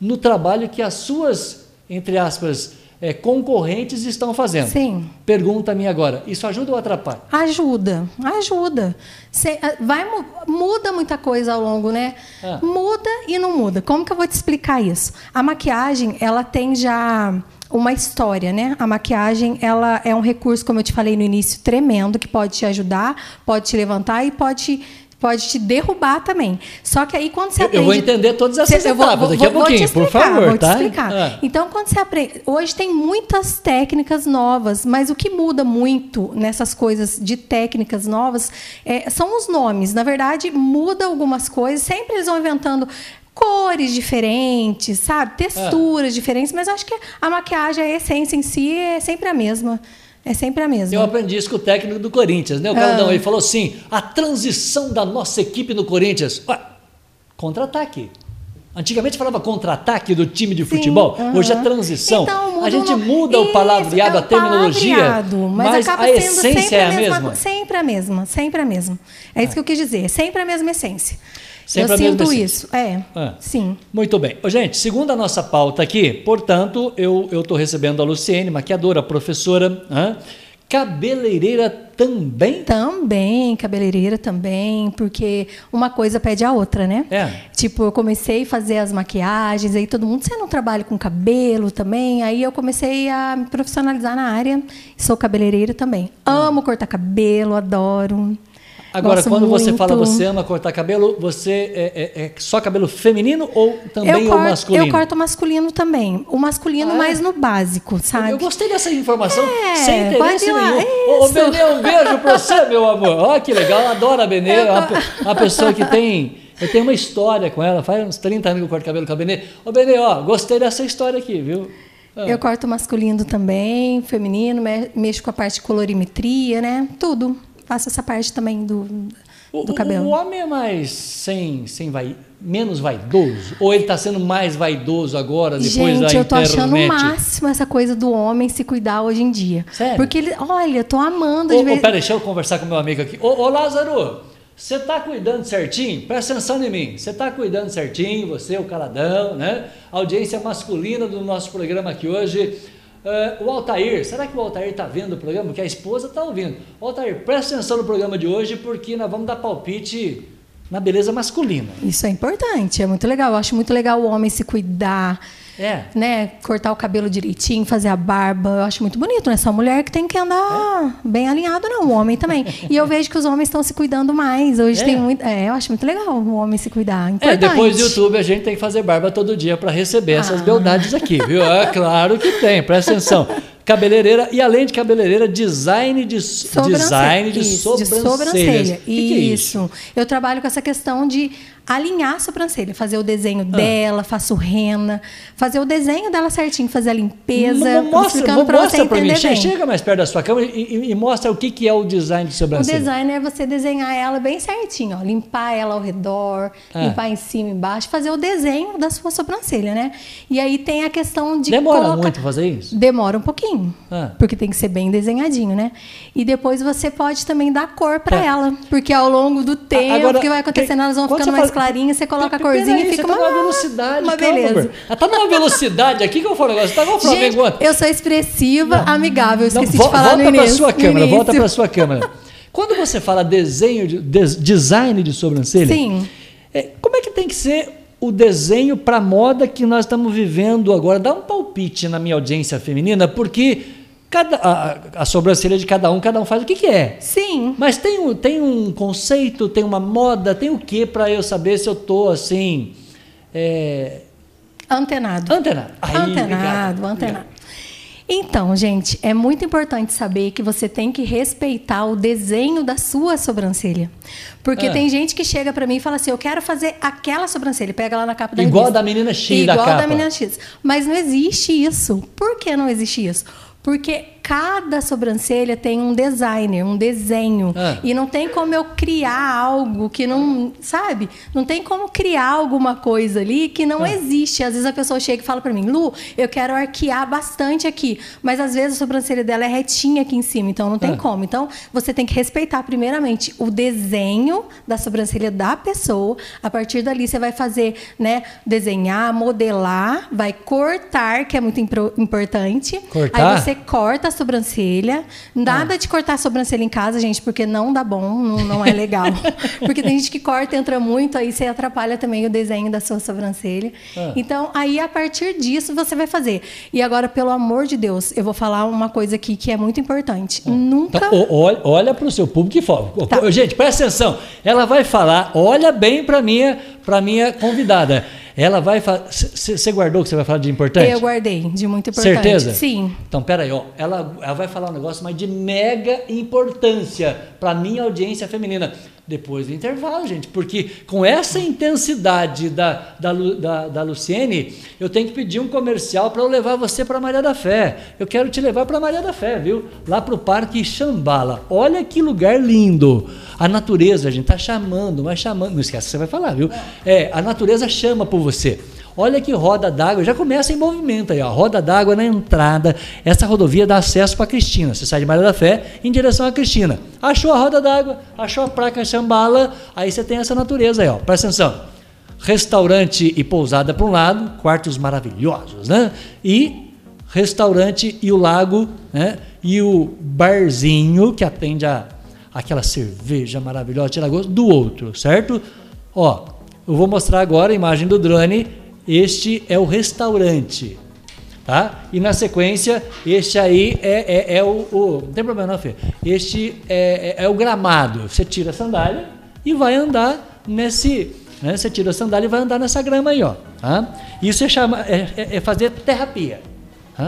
no trabalho que as suas, entre aspas, eh, concorrentes estão fazendo. Sim. Pergunta minha agora, isso ajuda ou atrapalha? Ajuda, ajuda. Cê, ah, vai, mu- muda muita coisa ao longo, né? Ah. Muda e não muda. Como que eu vou te explicar isso? A maquiagem, ela tem já uma história, né? A maquiagem, ela é um recurso, como eu te falei no início, tremendo, que pode te ajudar, pode te levantar e pode, pode te derrubar também. Só que aí quando você Eu- eu vou aprende... entender todas essas Cê- eu vou- etapas vou- daqui a vou- te pouquinho, por explicar, favor, vou te tá? explicar. Ah. Então, quando você aprende. Hoje tem muitas técnicas novas, mas o que muda muito nessas coisas de técnicas novas é, são os nomes. Na verdade, muda algumas coisas. Sempre eles vão inventando cores diferentes, sabe? Texturas diferentes, mas acho que a maquiagem, a essência em si é sempre a mesma. É sempre a mesma. Eu aprendi isso com o técnico do Corinthians, né? O cara Ah. não, ele falou assim: a transição da nossa equipe no Corinthians. Ué, contra-ataque. Antigamente falava contra-ataque do time de Sim, futebol, aham. hoje é transição. Então. A gente no- muda o palavreado, é a o terminologia, palavreado, mas, mas acaba a sendo essência sempre é a a mesma, mesma? Sempre a mesma, sempre a mesma. É isso que eu quis dizer, sempre a mesma essência. Sempre eu sinto isso, é, Ah. sim. Muito bem. Gente, segundo a nossa pauta aqui, portanto, eu estou recebendo a Luciene, maquiadora, professora, hã? cabeleireira também. Também, cabeleireira também, porque uma coisa pede a outra, né? É. Tipo, eu comecei a fazer as maquiagens, aí todo mundo, você não trabalha com cabelo também? Aí eu comecei a me profissionalizar na área, sou cabeleireira também. Amo cortar cabelo, adoro. Agora, Gosto quando você muito. fala você ama cortar cabelo, você é, é- é só cabelo feminino ou também o corto, masculino? Eu corto masculino também. O masculino Ah, é? mais no básico, sabe? Eu gostei dessa informação, É, sem interesse nenhum. Ô, ô. Benê, um beijo pra você, meu amor. Ó, que legal, adoro a *laughs* Benê. Eu- Uma, uma pessoa que tem. Eu tenho uma história com ela, faz uns 30 anos que eu corto cabelo com a Benê. Ô, Benê, ó, gostei dessa história aqui, viu? Ah. Eu corto masculino também, feminino, me- mexo com a parte de colorimetria, né? Tudo. Faço essa parte também do, do o- cabelo. o homem é mais sem, sem vai, menos vaidoso? Ou ele está sendo mais vaidoso agora, depois da Gente, eu tô internet? achando o máximo essa coisa do homem se cuidar hoje em dia. Sério? Porque ele, olha, eu tô amando Ô, vez pera, deixa eu conversar com meu amigo aqui. Ô, ô Lázaro, você tá cuidando certinho? Presta atenção em mim. Você tá cuidando certinho, você, o caladão, né? A audiência masculina do nosso programa aqui hoje. Eh, o Altair, será que o Altair tá vendo o programa? Porque a esposa tá ouvindo. Altair, presta atenção no programa de hoje, porque nós vamos dar palpite na beleza masculina. Isso é importante, é muito legal. Eu acho muito legal o homem se cuidar, É. né? Cortar o cabelo direitinho, fazer a barba. Eu acho muito bonito, né? Só mulher que tem que andar bem alinhado, não. O homem também. E eu vejo que os homens estão se cuidando mais. Hoje É? tem muito. É, eu acho muito legal o homem se cuidar. É, Importante. depois do YouTube a gente tem que fazer barba todo dia para receber essas Ah. beldades aqui, viu? É *laughs* claro que tem, presta atenção. Cabeleireira e além de cabeleireira, design de Sobrancelha. design de Isso, sobrancelha. Que que é isso. Eu trabalho com essa questão de alinhar a sobrancelha, fazer o Ah. desenho dela, faço rena, fazer o desenho dela certinho, fazer a limpeza, Mo- Mostra, explicando mostra você pra mim. bem. Chega mais perto da sua câmera e, e- e mostra o que, que é o design de O sobrancelha. design é você desenhar ela bem certinho, ó, limpar ela ao redor, Ah. limpar em cima e embaixo, fazer o desenho da sua sobrancelha, né? E aí tem a questão de Demora colocar- muito fazer isso? Demora um pouquinho, Ah. porque tem que ser bem desenhadinho, né? E depois você pode também dar cor para Tá. ela, porque ao longo do tempo Agora, que vai acontecendo, que- elas vão ficando mais fala- clarinhas, você coloca a pe- corzinha peraí, e fica uma, tá numa velocidade, uma calma, beleza. Ela Tá numa velocidade aqui que eu falo negócio. Tá igual o Flamengo Gente, eu sou expressiva, amigável, Não, esqueci vo- de falar volta no para início. sua câmera, volta para sua câmera. Quando você fala desenho, de, des- design de sobrancelha, Sim. é, como é que tem que ser o desenho para a moda que nós estamos vivendo agora? Dá um palpite na minha audiência feminina, porque cada, a, a sobrancelha de cada um, cada um faz o que quer. Sim. Mas tem um, tem um conceito, tem uma moda, tem o que para eu saber se eu tô assim. É, Antenado. antenado. Aí, antenado, obrigado, antenado. Então, gente, é muito importante saber que você tem que respeitar o desenho da sua sobrancelha. Porque Ah. tem gente que chega pra mim e fala assim: eu quero fazer aquela sobrancelha. Pega lá na capa da Igual revista. da menina X da Igual capa. da menina X. Mas não existe isso. Por que não existe isso? Porque cada sobrancelha tem um designer, um desenho. Ah. E não tem como eu criar algo que não. Sabe? Não tem como criar alguma coisa ali que não Ah. existe. Às vezes a pessoa chega e fala pra mim, Lu, eu quero arquear bastante aqui. Mas às vezes a sobrancelha dela é retinha aqui em cima, então não tem Ah. como. Então você tem que respeitar, primeiramente, o desenho da sobrancelha da pessoa. A partir dali você vai fazer, né? Desenhar, modelar, vai cortar, que é muito importante. Cortar? Aí você corta a sobrancelha. Nada de cortar a sobrancelha em casa, gente, porque não dá bom, não, não é legal. *laughs* porque tem gente que corta, entra muito, aí você atrapalha também o desenho da sua sobrancelha. Ah. Então, aí a partir disso você vai fazer. E agora, pelo amor de Deus, eu vou falar uma coisa aqui que é muito importante. Nunca. Então, o- olha, olha para o seu público e fala. Tá. Gente, presta atenção. Ela vai falar, olha bem para minha, para minha convidada. Ela vai falar. Você guardou o que você vai falar de importante? eu guardei, de muito importante. Certeza? Sim. Então, peraí, ó. Ela, ela vai falar um negócio, mas de mega importância para minha audiência feminina. Depois do intervalo, gente, porque com essa intensidade da, da, da, da Luciene, eu tenho que pedir um comercial para eu levar você para Maria da Fé. Eu quero te levar para Maria da Fé, viu? Lá para o Parque Xambala. Olha que lugar lindo. A natureza, a gente tá chamando, mas chamando. Não esquece que você vai falar, viu? É, a natureza chama por você. Olha que roda d'água, já começa em movimento aí, ó. Roda d'água na entrada. Essa rodovia dá acesso para Cristina. Você sai de Maria da Fé em direção a Cristina. Achou a roda d'água, achou a placa Chambala, aí você tem essa natureza aí, ó. Presta atenção. Restaurante e pousada para um lado, quartos maravilhosos, né? E restaurante e o lago, né? E o barzinho que atende a aquela cerveja maravilhosa, tira gosto, do outro, certo? Ó, eu vou mostrar agora a imagem do drone. Este é o restaurante, tá? E na sequência, este aí é, é, é o, o, Não tem problema, não, Fê. Este é, é, é, o gramado. Você tira a sandália e vai andar nesse. Né? Você tira a sandália e vai andar nessa grama aí, ó. Tá? Isso é, chama, é, é, é fazer terapia.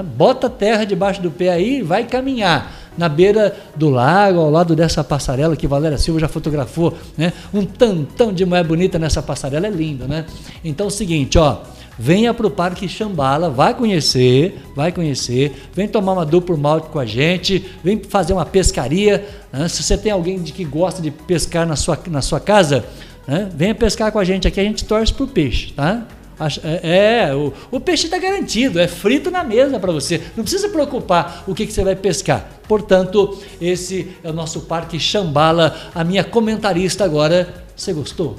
Bota terra debaixo do pé aí e vai caminhar na beira do lago, ao lado dessa passarela que Valéria Silva já fotografou, né? Um tantão de mulher bonita nessa passarela, é lindo, né? Então é o seguinte, ó, venha para o Parque Xambala, vai conhecer, vai conhecer, vem tomar uma dupla malte com a gente, vem fazer uma pescaria, né? se você tem alguém de que gosta de pescar na sua, na sua casa, né? venha pescar com a gente aqui, a gente torce pro peixe, tá? É, é, o, o peixe está garantido, é frito na mesa para você. Não precisa preocupar o que, que você vai pescar. Portanto, esse é o nosso Parque Xambala. A minha comentarista agora. Você gostou?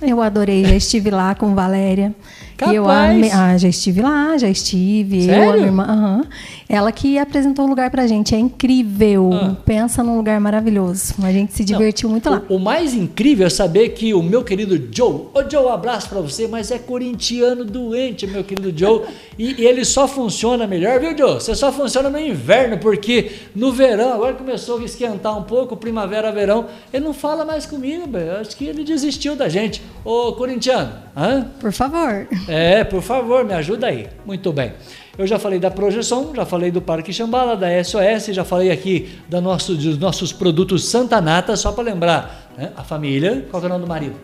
Eu adorei, já estive lá com Valéria. Capaz. E eu amei, ah, já estive lá, já estive. Sério? Eu, a minha irmã, aham. Ela que apresentou o lugar pra gente, é incrível. Ah. Pensa num lugar maravilhoso. A gente se divertiu muito lá. O, o mais incrível é saber que o meu querido Joe, ô Joe, um abraço para você, mas é corintiano doente, meu querido Joe, *laughs* e, e, ele só funciona melhor, viu Joe? Você só funciona no inverno, porque no verão, agora começou a esquentar um pouco, primavera, verão, ele não fala mais comigo, eu acho que ele desistiu da gente. Ô corintiano, hã? Por favor. É, por favor, me ajuda aí. Muito bem. Eu já falei da projeção, já falei do Parque Xambala, da SOS, já falei aqui nosso, dos nossos produtos Santa Nata, só para lembrar, né? a família, qual é o nome do marido?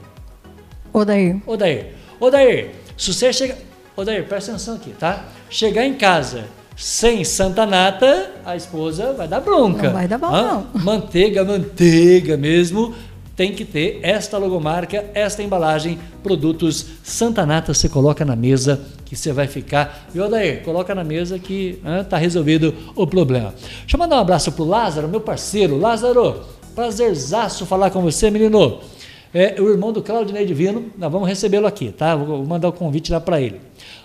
Odair. Odair. Odair, se você chega... Odair, presta atenção aqui, tá? Chegar em casa sem Santa Nata, a esposa vai dar bronca. Não vai dar bom, não. Manteiga, manteiga mesmo, tem que ter esta logomarca, esta embalagem, produtos Santa Nata, você coloca na mesa que você vai ficar. E Odair, coloca na mesa que está resolvido o problema. Deixa eu mandar um abraço pro Lázaro, meu parceiro. Lázaro, prazerzaço falar com você, menino. É o irmão do Claudinei Divino, nós vamos recebê-lo aqui, tá? Vou mandar o convite lá para ele.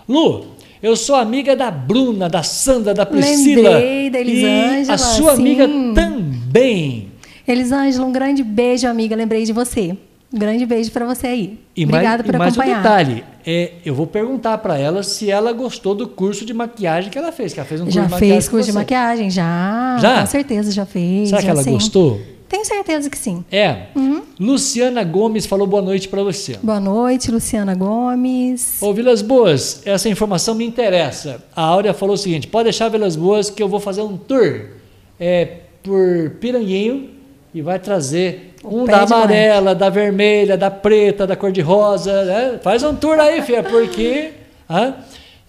Lu, eu sou amiga da Bruna, da Sandra, da Priscila. Lembrei da Elisângela, e a sua sim. amiga também. Elisângela, um grande beijo, amiga. Lembrei de você. Um grande beijo para você aí. E Obrigada mais, por e mais um acompanhar. detalhe, é, eu vou perguntar para ela se ela gostou do curso de maquiagem que ela fez, que ela fez um curso já de maquiagem fez curso de maquiagem? Já. Já? Com certeza, já fez. Será que já ela sim. gostou? Tenho certeza que sim. É. Uhum. Luciana Gomes falou boa noite para você. Boa noite, Luciana Gomes. Ô Vilas Boas, essa informação me interessa. A Áurea falou o seguinte: pode deixar Vilas Boas que eu vou fazer um tour é, por Piranguinho e vai trazer O um da amarela, da vermelha, da preta, da cor de rosa. Né? Faz um tour aí, filha, porque. *laughs* Hã?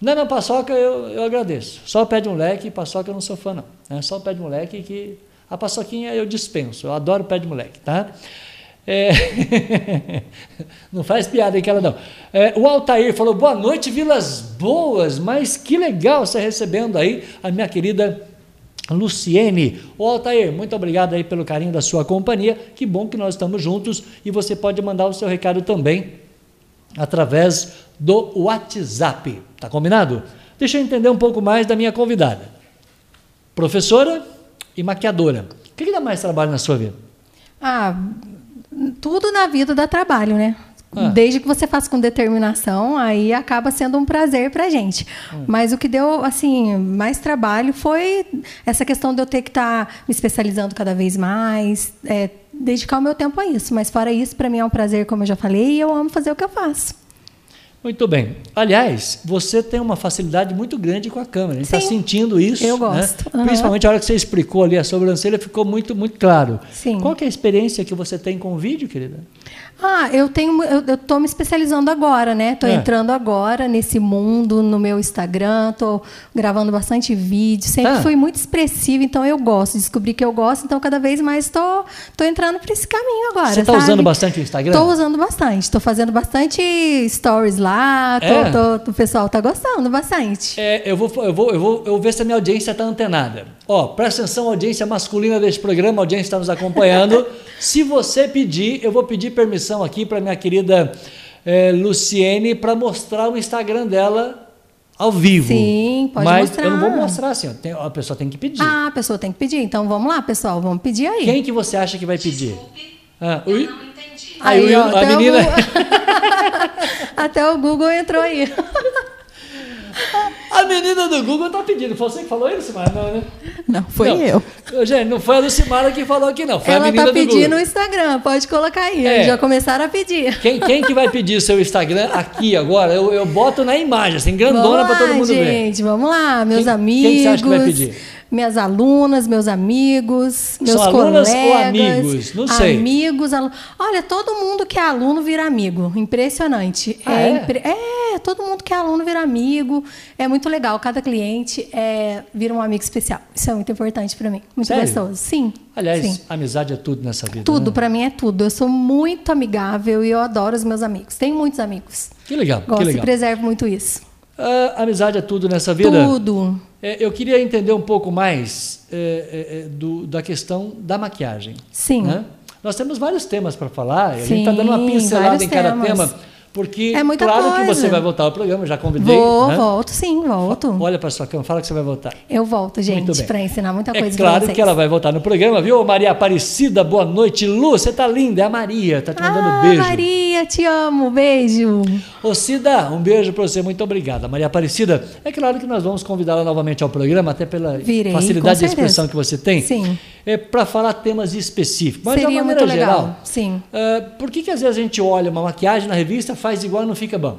Não, não, paçoca eu, eu agradeço. Só o pé de moleque, paçoca eu não sou fã, não. É só o pé de moleque que. A paçoquinha eu dispenso. Eu adoro pé de moleque, tá? É, *laughs* não faz piada em que ela não. É, o Altair falou: boa noite, Vilas Boas, mas que legal você recebendo aí a minha querida Luciene. Ô Altair, muito obrigado aí pelo carinho da sua companhia. Que bom que nós estamos juntos e você pode mandar o seu recado também através do WhatsApp. Tá combinado? Deixa eu entender um pouco mais da minha convidada. Professora e maquiadora. O que, que dá mais trabalho na sua vida? Ah, tudo na vida dá trabalho, né? Ah. Desde que você faça com determinação, aí acaba sendo um prazer pra gente. Hum. Mas o que deu, assim, mais trabalho foi essa questão de eu ter que estar me especializando cada vez mais, é, dedicar o meu tempo a isso. Mas fora isso, pra mim é um prazer, como eu já falei, e eu amo fazer o que eu faço. Muito bem. Aliás, você tem uma facilidade muito grande com a câmera. A gente está sentindo isso. Eu né? gosto. Aham. Principalmente a hora que você explicou ali a sobrancelha, ficou muito, muito claro. Sim. Qual que é a experiência que você tem com o vídeo, querida? Ah, eu tenho, eu, tô me especializando agora, né? Tô É. entrando agora nesse mundo no meu Instagram, tô gravando bastante vídeo, sempre Ah. fui muito expressiva, então eu gosto, descobri que eu gosto, então cada vez mais tô, tô entrando para esse caminho agora. Você está usando bastante o Instagram? Tô usando bastante, tô fazendo bastante stories lá, lá. Tô, É? tô- tô- o pessoal tá gostando bastante. É, eu, vou, eu, vou, eu, vou, eu vou ver se a minha audiência está antenada. Ó, presta atenção, audiência masculina deste programa, a audiência está nos acompanhando. *laughs* se você pedir, eu vou pedir permissão aqui para minha querida eh, Luciene para mostrar o Instagram dela ao vivo. Sim, pode Mas mostrar. eu não vou mostrar assim, ó, tem- a pessoa tem que pedir. Ah, a pessoa tem que pedir. Então vamos lá, pessoal, vamos pedir aí. Quem que você acha que vai pedir? Ah, o- Eu não entendi. Aí, Aí, ó, a menina. *laughs* Até o Google entrou aí. *laughs* A menina do Google tá pedindo. Foi você que falou isso, Simara? Não, né? Não, foi Não. eu. Gente, não foi a Lucimara que falou aqui, não. Foi a Ela menina tá do pedindo no Instagram, pode colocar aí. É. Já começaram a pedir. Quem, quem que vai pedir o seu Instagram aqui agora? Eu, eu boto na imagem, assim, grandona para todo mundo ver. gente, vamos lá, meus Quem- amigos. quem que você acha que vai pedir? Minhas alunas, meus amigos, meus São alunas ou colegas. amigos? Não sei. Amigos, alu- Olha, todo mundo que é aluno vira amigo. Impressionante. Ah, é? impre- é, todo mundo que é aluno vira amigo. É muito legal. Cada cliente é, vira um amigo especial. Isso é muito importante para mim. Muito Sério? gostoso. Sim. Aliás, sim. amizade é tudo nessa vida. Tudo, né? pra mim é tudo. Eu sou muito amigável e eu adoro os meus amigos. Tenho muitos amigos. Que legal, Gosto que e legal. preservo muito isso. Ah, amizade é tudo nessa vida? Tudo. É, eu queria entender um pouco mais é, é, é, do- da questão da maquiagem. Sim. né? Nós temos vários temas para falar, e a gente Sim, está dando uma pincelada em cada temas. tema, porque É muita claro que coisa. você vai voltar ao programa, já convidei. Vou, né? volto, sim, volto. Olha para sua cama, fala que você vai voltar. Eu volto, gente, para ensinar muita É coisa claro pra vocês. que ela vai voltar no programa, viu? Maria Aparecida, boa noite. Lu, você tá linda, é a Maria, tá te mandando ah, beijo. Maria, te amo, beijo. Ô Cida, um beijo para você, muito obrigada. Maria Aparecida, é claro que nós vamos convidá-la novamente ao programa, até pela Virei, facilidade de expressão que você tem. Sim. É para falar temas específicos. Mas de Seria uma maneira muito legal, geral. sim. ah, por que, que às vezes a gente olha uma maquiagem na revista, faz igual e não fica bom?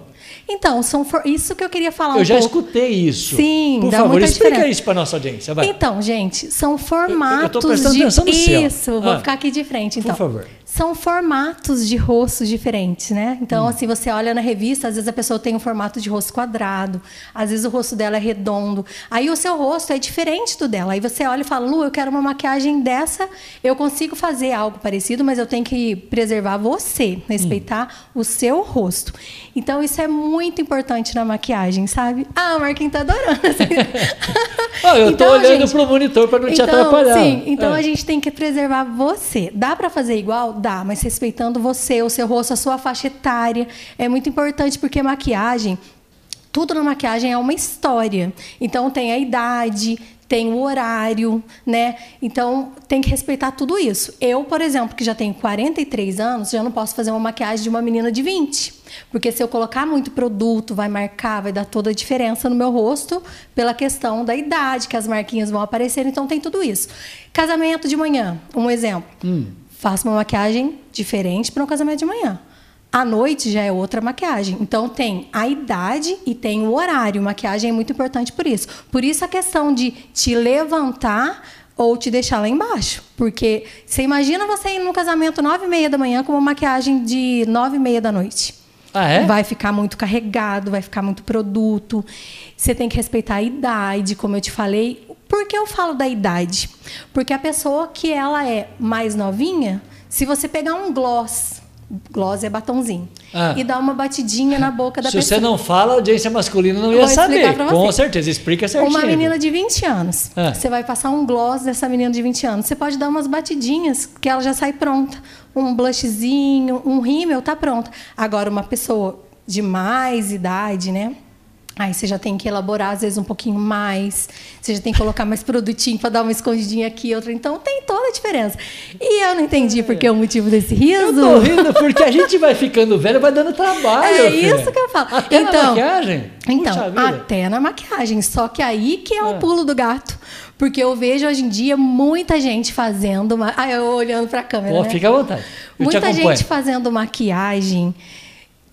Então, são for- isso que eu queria falar Eu um já pouco. escutei isso. Sim, Por dá favor, muita explica diferença. isso para nossa audiência, vai. Então, gente, são eu formatos tô prestando de atenção no céu. isso. Vou Ah. ficar aqui de frente, Por então. favor. São formatos de rostos diferentes, né? Hum. Então, assim, você olha na revista, às vezes a pessoa tem um formato de rosto quadrado, às vezes o rosto dela é redondo. Aí o seu rosto é diferente do dela. Aí você olha e fala, Lu, eu quero uma maquiagem dessa, eu consigo fazer algo parecido, mas eu tenho que preservar você, respeitar Hum. o seu rosto. Então, isso é muito importante na maquiagem, sabe? Ah, o Marquinhos tá adorando. Ah, *laughs* eu tô Então, olhando gente, pro monitor para não te então, atrapalhar. Sim, então É. a gente tem que preservar você. Dá para fazer igual? Mas respeitando você, o seu rosto, a sua faixa etária. É muito importante porque maquiagem, tudo na maquiagem é uma história. Então tem a idade, tem o horário, né? Então tem que respeitar tudo isso. Eu, por exemplo, que já tenho 43 anos, já não posso fazer uma maquiagem de uma menina de 20. Porque se eu colocar muito produto, vai marcar, vai dar toda a diferença no meu rosto pela questão da idade, que as marquinhas vão aparecer. Então tem tudo isso. Casamento de manhã, um exemplo. Faço uma maquiagem diferente para um casamento de manhã. À noite já é outra maquiagem. Então tem a idade e tem o horário. Maquiagem é muito importante por isso. Por isso a questão de te levantar ou te deixar lá embaixo. Porque você imagina você ir num casamento nove e meia da manhã com uma maquiagem de nove e meia da noite. Ah, é? Vai ficar muito carregado, vai ficar muito produto. Você tem que respeitar a idade, como eu te falei. Por que eu falo da idade? Porque a pessoa que ela é mais novinha, se você pegar um gloss, gloss é batonzinho, Ah. e dar uma batidinha na boca da Se pessoa. você não fala, a audiência masculina não ia saber. Com certeza, explica certinho. Uma menina de 20 anos. Ah. Você vai passar um gloss dessa menina de 20 anos. Você pode dar umas batidinhas que ela já sai pronta. Um blushzinho, um rímel, tá pronta. Agora, uma pessoa de mais idade, né? Aí você já tem que elaborar, às vezes, um pouquinho mais. Você já tem que colocar mais produtinho para dar uma escondidinha aqui, outra. Então, tem toda a diferença. E eu não entendi por que o motivo desse riso. Eu tô rindo porque a gente vai ficando velho, vai dando trabalho. É filha. isso que eu falo. Até na Então- maquiagem? Então, até na maquiagem. Só que aí que é o Ah. pulo do gato. Porque eu vejo hoje em dia muita gente fazendo. Ma... Ah, eu olhando para a câmera. Ó, né? Fica à vontade. Eu Muita gente fazendo maquiagem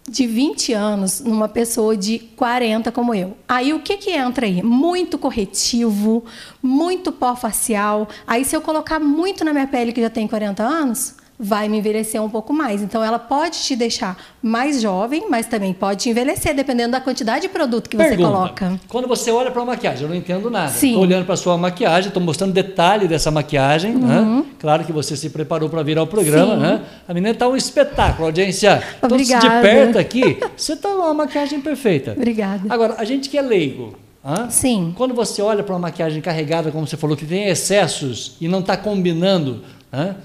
de 20 anos numa pessoa de 40 como eu. Aí o que que entra aí? Muito corretivo, muito pó facial. Aí se eu colocar muito na minha pele que já tem 40 anos, vai me envelhecer um pouco mais. Então, ela pode te deixar mais jovem, mas também pode te envelhecer, dependendo da quantidade de produto que você Pergunta. coloca. Quando você olha para uma maquiagem, eu não entendo nada. Estou olhando para sua maquiagem, estou mostrando detalhe dessa maquiagem. Né? Claro que você se preparou para vir ao programa. Uhum. Sim. Né? A menina está um espetáculo, audiência. Então, de Obrigada. perto aqui, você está uma maquiagem perfeita. Obrigada. Agora, a gente que é leigo. hã? Sim. Quando você olha para uma maquiagem carregada, como você falou, que tem excessos e não está combinando, hã?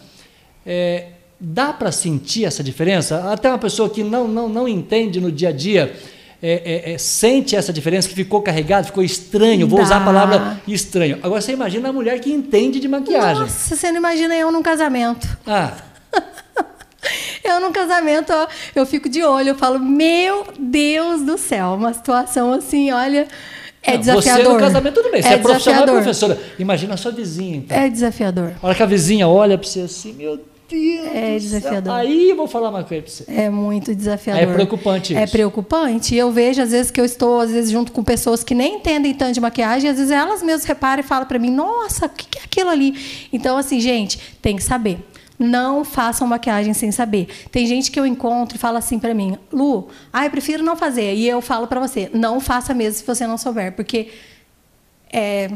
É, dá para sentir essa diferença? Até uma pessoa que não, não, não entende no dia a dia. é, é, é, sente essa diferença que ficou carregado, ficou estranho. Vou usar a Dá. palavra estranho. Agora você imagina a mulher que entende de maquiagem. Nossa, você não imagina eu num casamento. Ah, *laughs* Eu num casamento, ó, eu fico de olho, eu falo, meu Deus do céu, uma situação assim, olha, é desafiador. Você no casamento tudo bem, você é, é profissional, é professora. Imagina a sua vizinha, então. É desafiador. A hora que a vizinha olha para você assim, meu Deus. É do céu. desafiador. Aí eu vou falar uma coisa para você. É muito desafiador. É preocupante É isso. preocupante. E eu vejo, às vezes, que eu estou, às vezes, junto com pessoas que nem entendem tanto de maquiagem, e às vezes elas mesmas reparam e falam para mim, nossa, o que que é aquilo ali? Então, assim, gente, tem que saber. Não façam maquiagem sem saber. Tem gente que eu encontro e fala assim para mim, Lu, ah, eu prefiro não fazer. E eu falo para você, não faça mesmo se você não souber, porque é,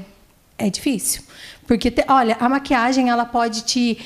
é difícil. Porque, te- olha, a maquiagem, ela pode te.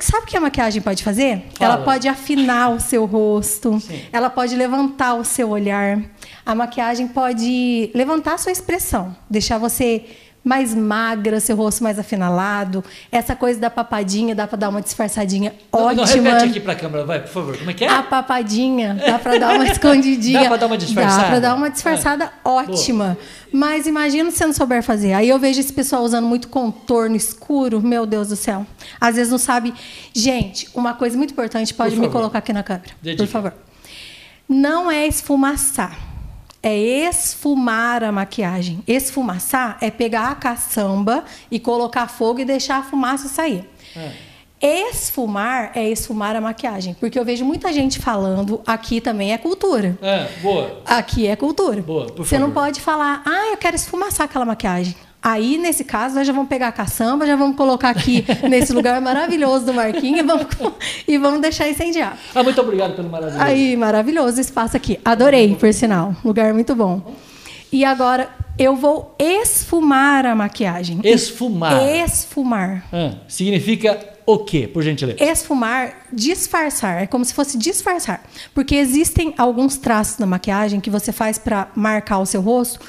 Sabe o que a maquiagem pode fazer? Fala. Ela pode afinar o seu rosto, ela pode levantar o seu olhar. A maquiagem pode levantar a sua expressão, deixar você mais magra, seu rosto mais afinalado. Essa coisa da papadinha dá para dar uma disfarçadinha Não, ótima. não, repete aqui para a câmera, vai, por favor. Como é que é? A papadinha dá para dar uma escondidinha. *laughs* Dá pra dar uma disfarçada? Dá para dar uma disfarçada ótima. Mas imagina se você não souber fazer. Aí eu vejo esse pessoal usando muito contorno escuro. Meu Deus do céu. Às vezes não sabe. Gente, uma coisa muito importante, pode me colocar aqui na câmera. Dê Por favor. Não é esfumaçar. É esfumar a maquiagem. Esfumaçar é pegar a caçamba e colocar fogo e deixar a fumaça sair. Esfumar é esfumar a maquiagem. Porque eu vejo muita gente falando, aqui também é cultura. É, boa. Aqui é cultura. Boa, Você não favor. pode falar, ah, eu quero esfumaçar aquela maquiagem. Aí, nesse caso, nós já vamos pegar a caçamba, já vamos colocar aqui *laughs* nesse lugar maravilhoso do Marquinhos e vamos, e vamos deixar incendiar. Ah, muito obrigado pelo maravilhoso. Aí, maravilhoso espaço aqui. Adorei, por sinal. Lugar muito bom. E agora, eu vou esfumar a maquiagem. Esfumar. Esfumar. Ah, significa o quê, por gentileza? Esfumar, disfarçar. É como se fosse disfarçar. Porque existem alguns traços na maquiagem que você faz para marcar o seu rosto,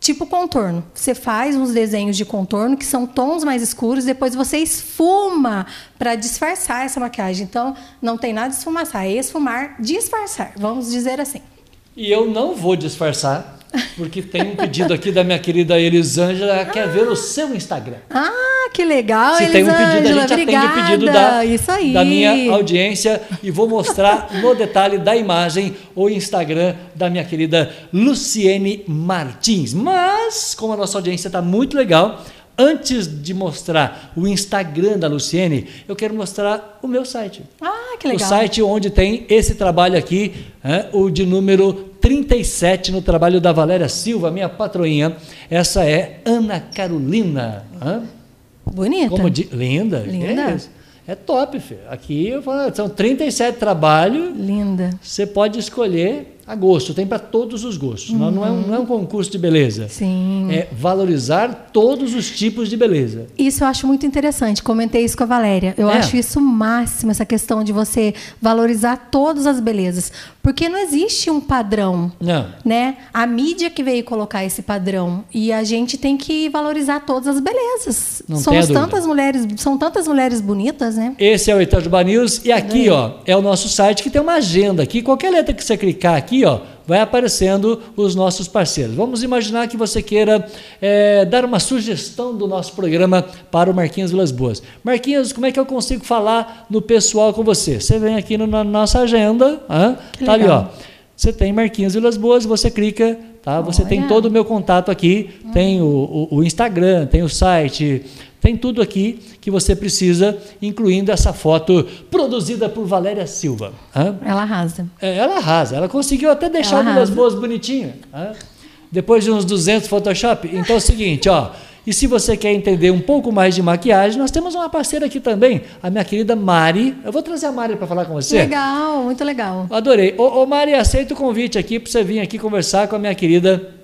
tipo contorno. Você faz uns desenhos de contorno que são tons mais escuros, depois você esfuma para disfarçar essa maquiagem. Então, não tem nada de esfumaçar, é esfumar, disfarçar. Vamos dizer assim. E eu não vou disfarçar, porque tem um pedido aqui da minha querida Elisângela, ela quer ver o seu Instagram. Ah, que legal, Se tem um pedido, a Elisângela, gente atende obrigada. o pedido da, Isso aí. da minha audiência e vou mostrar *laughs* no detalhe da imagem o Instagram da minha querida Luciene Martins. Mas, como a nossa audiência está muito legal, antes de mostrar o Instagram da Luciene, eu quero mostrar o meu site. Ah, que legal. O site onde tem esse trabalho aqui, né, o de número 37, no trabalho da Valéria Silva, minha patroinha. Essa é Ana Carolina. hã? Bonita. Como di- Linda. Linda. É. É top, filho. Aqui eu falo, são 37 trabalhos. Linda. Você pode escolher a gosto, tem para todos os gostos. Não, não é um, não é um concurso de beleza. Sim. É valorizar todos os tipos de beleza. Isso eu acho muito interessante. Comentei isso com a Valéria. Eu É. acho isso máximo, essa questão de você valorizar todas as belezas. Porque não existe um padrão. Não. Né? A mídia que veio colocar esse padrão. E a gente tem que valorizar todas as belezas. Não Somos tantas mulheres, são tantas mulheres bonitas, né? Esse é o Itajuba News e aqui, ó, é o nosso site que tem uma agenda aqui. Qualquer letra que você clicar aqui, ó, vai aparecendo os nossos parceiros. Vamos imaginar que você queira é, dar uma sugestão do nosso programa para o Marquinhos Vilas Boas. Marquinhos, como é que eu consigo falar no pessoal com você? Você vem aqui no- na nossa agenda, tá ali, ó. Você tem Marquinhos Vilas Boas, você clica, tá? Você tem Olha. todo o meu contato aqui, tem o, o- o Instagram, tem o site, tem tudo aqui que você precisa, incluindo essa foto produzida por Valéria Silva. hã? Ela arrasa. É, ela arrasa, ela conseguiu até deixar arrasa. Boas bonitinho. hã? Depois de uns 200 Photoshop. Então é o seguinte, ó. E se você quer entender um pouco mais de maquiagem, nós temos uma parceira aqui também, a minha querida Mari. Eu vou trazer a Mari para falar com você. Legal, muito legal. Adorei. Ô, ô Mari, aceita o convite aqui para você vir aqui conversar com a minha querida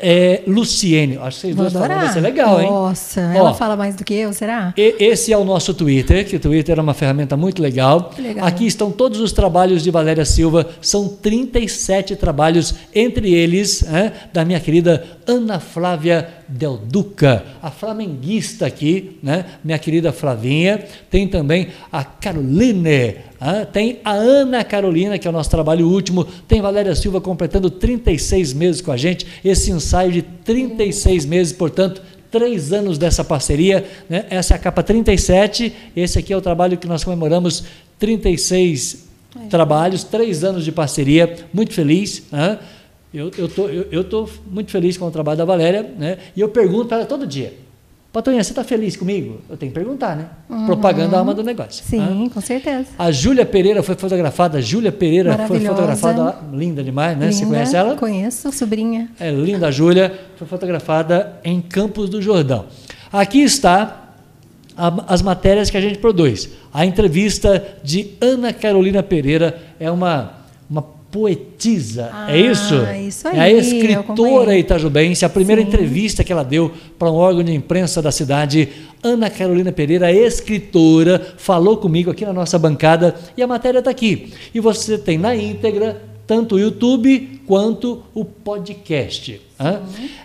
é, Luciene. Acho que vocês Vou duas vai ser legal, hein? Nossa, Ó, ela fala mais do que eu, será? e- Esse é o nosso Twitter, que o Twitter é uma ferramenta muito legal. Legal. Aqui estão todos os trabalhos de Valéria Silva, são 37 trabalhos, entre eles né, da minha querida Ana Flávia Del Duca, a flamenguista aqui, né, minha querida Flavinha. Tem também a Caroline, ah, tem a Ana Carolina, que é o nosso trabalho último. Tem Valéria Silva completando 36 meses com a gente, esse ensaio de 36 meses, portanto, três anos dessa parceria. Né? Essa é a capa 37, esse aqui é o trabalho que nós comemoramos 36 trabalhos, três anos de parceria, muito feliz. Né? Eu estou eu, eu tô muito feliz com o trabalho da Valéria, né? e eu pergunto para ela todo dia, Patoninha, você está feliz comigo? Eu tenho que perguntar, né? Propaganda é a alma do negócio. Sim, com certeza. A Júlia Pereira foi fotografada, Júlia Pereira foi fotografada, linda demais, né? Você Linda, conhece ela? Conheço, sobrinha. É linda a Júlia, foi fotografada em Campos do Jordão. Aqui está a- as matérias que a gente produz. A entrevista de Ana Carolina Pereira é uma poetisa, Ah, é isso? isso é a aí, escritora itajubense, a primeira Sim. entrevista que ela deu para um órgão de imprensa da cidade. Ana Carolina Pereira, escritora, falou comigo aqui na nossa bancada e a matéria está aqui. E você tem na íntegra tanto o YouTube quanto o podcast.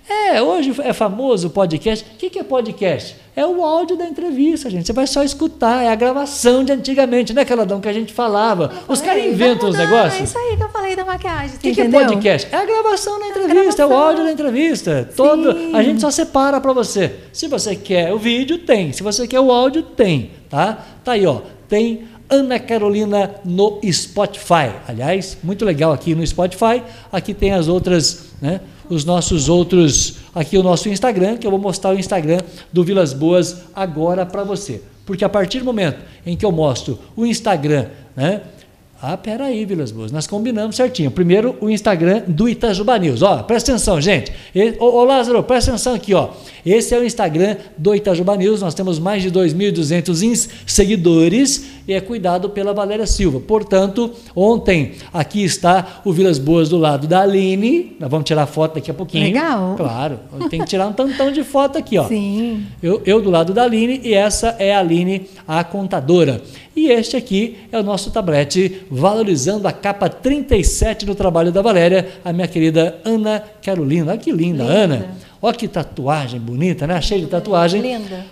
É, hoje é famoso o podcast. O que é podcast? É o áudio da entrevista, gente. Você vai só escutar, é a gravação de antigamente, né, Caladão, que a gente falava. Os caras inventam os mudar, É negócios. isso aí que eu falei da maquiagem. O que, que é podcast? É a gravação da entrevista, é o gravação. áudio da entrevista. Todo, a gente só separa para você. Se você quer o vídeo, tem. Se você quer o áudio, tem. Tá? Tá aí, ó. Tem Ana Carolina no Spotify. Aliás, muito legal aqui no Spotify. Aqui tem as outras, né? Os nossos outros, aqui o nosso Instagram, que eu vou mostrar o Instagram do Vilas Boas agora para você. Porque a partir do momento em que eu mostro o Instagram, né? Ah, peraí, Vilas Boas, nós combinamos certinho. Primeiro, o Instagram do Itajuba News. Ó, presta atenção, gente. Ô, ô, Lázaro, presta atenção aqui, ó. Esse é o Instagram do Itajuba News. Nós temos mais de 2.200 ins- seguidores e é cuidado pela Valéria Silva. Portanto, ontem aqui está o Vilas Boas do lado da Aline. Nós vamos tirar foto daqui a pouquinho. Legal. Claro, tem que tirar um tantão de foto aqui, ó. *laughs* Sim. Eu, eu do lado da Aline e essa é a Aline, a contadora. E este aqui é o nosso tablete valorizando a capa 37 do trabalho da Valéria, a minha querida Ana Carolina. Olha que linda, Linda. Ana. Olha que tatuagem bonita, né? Cheia de tatuagem. Linda.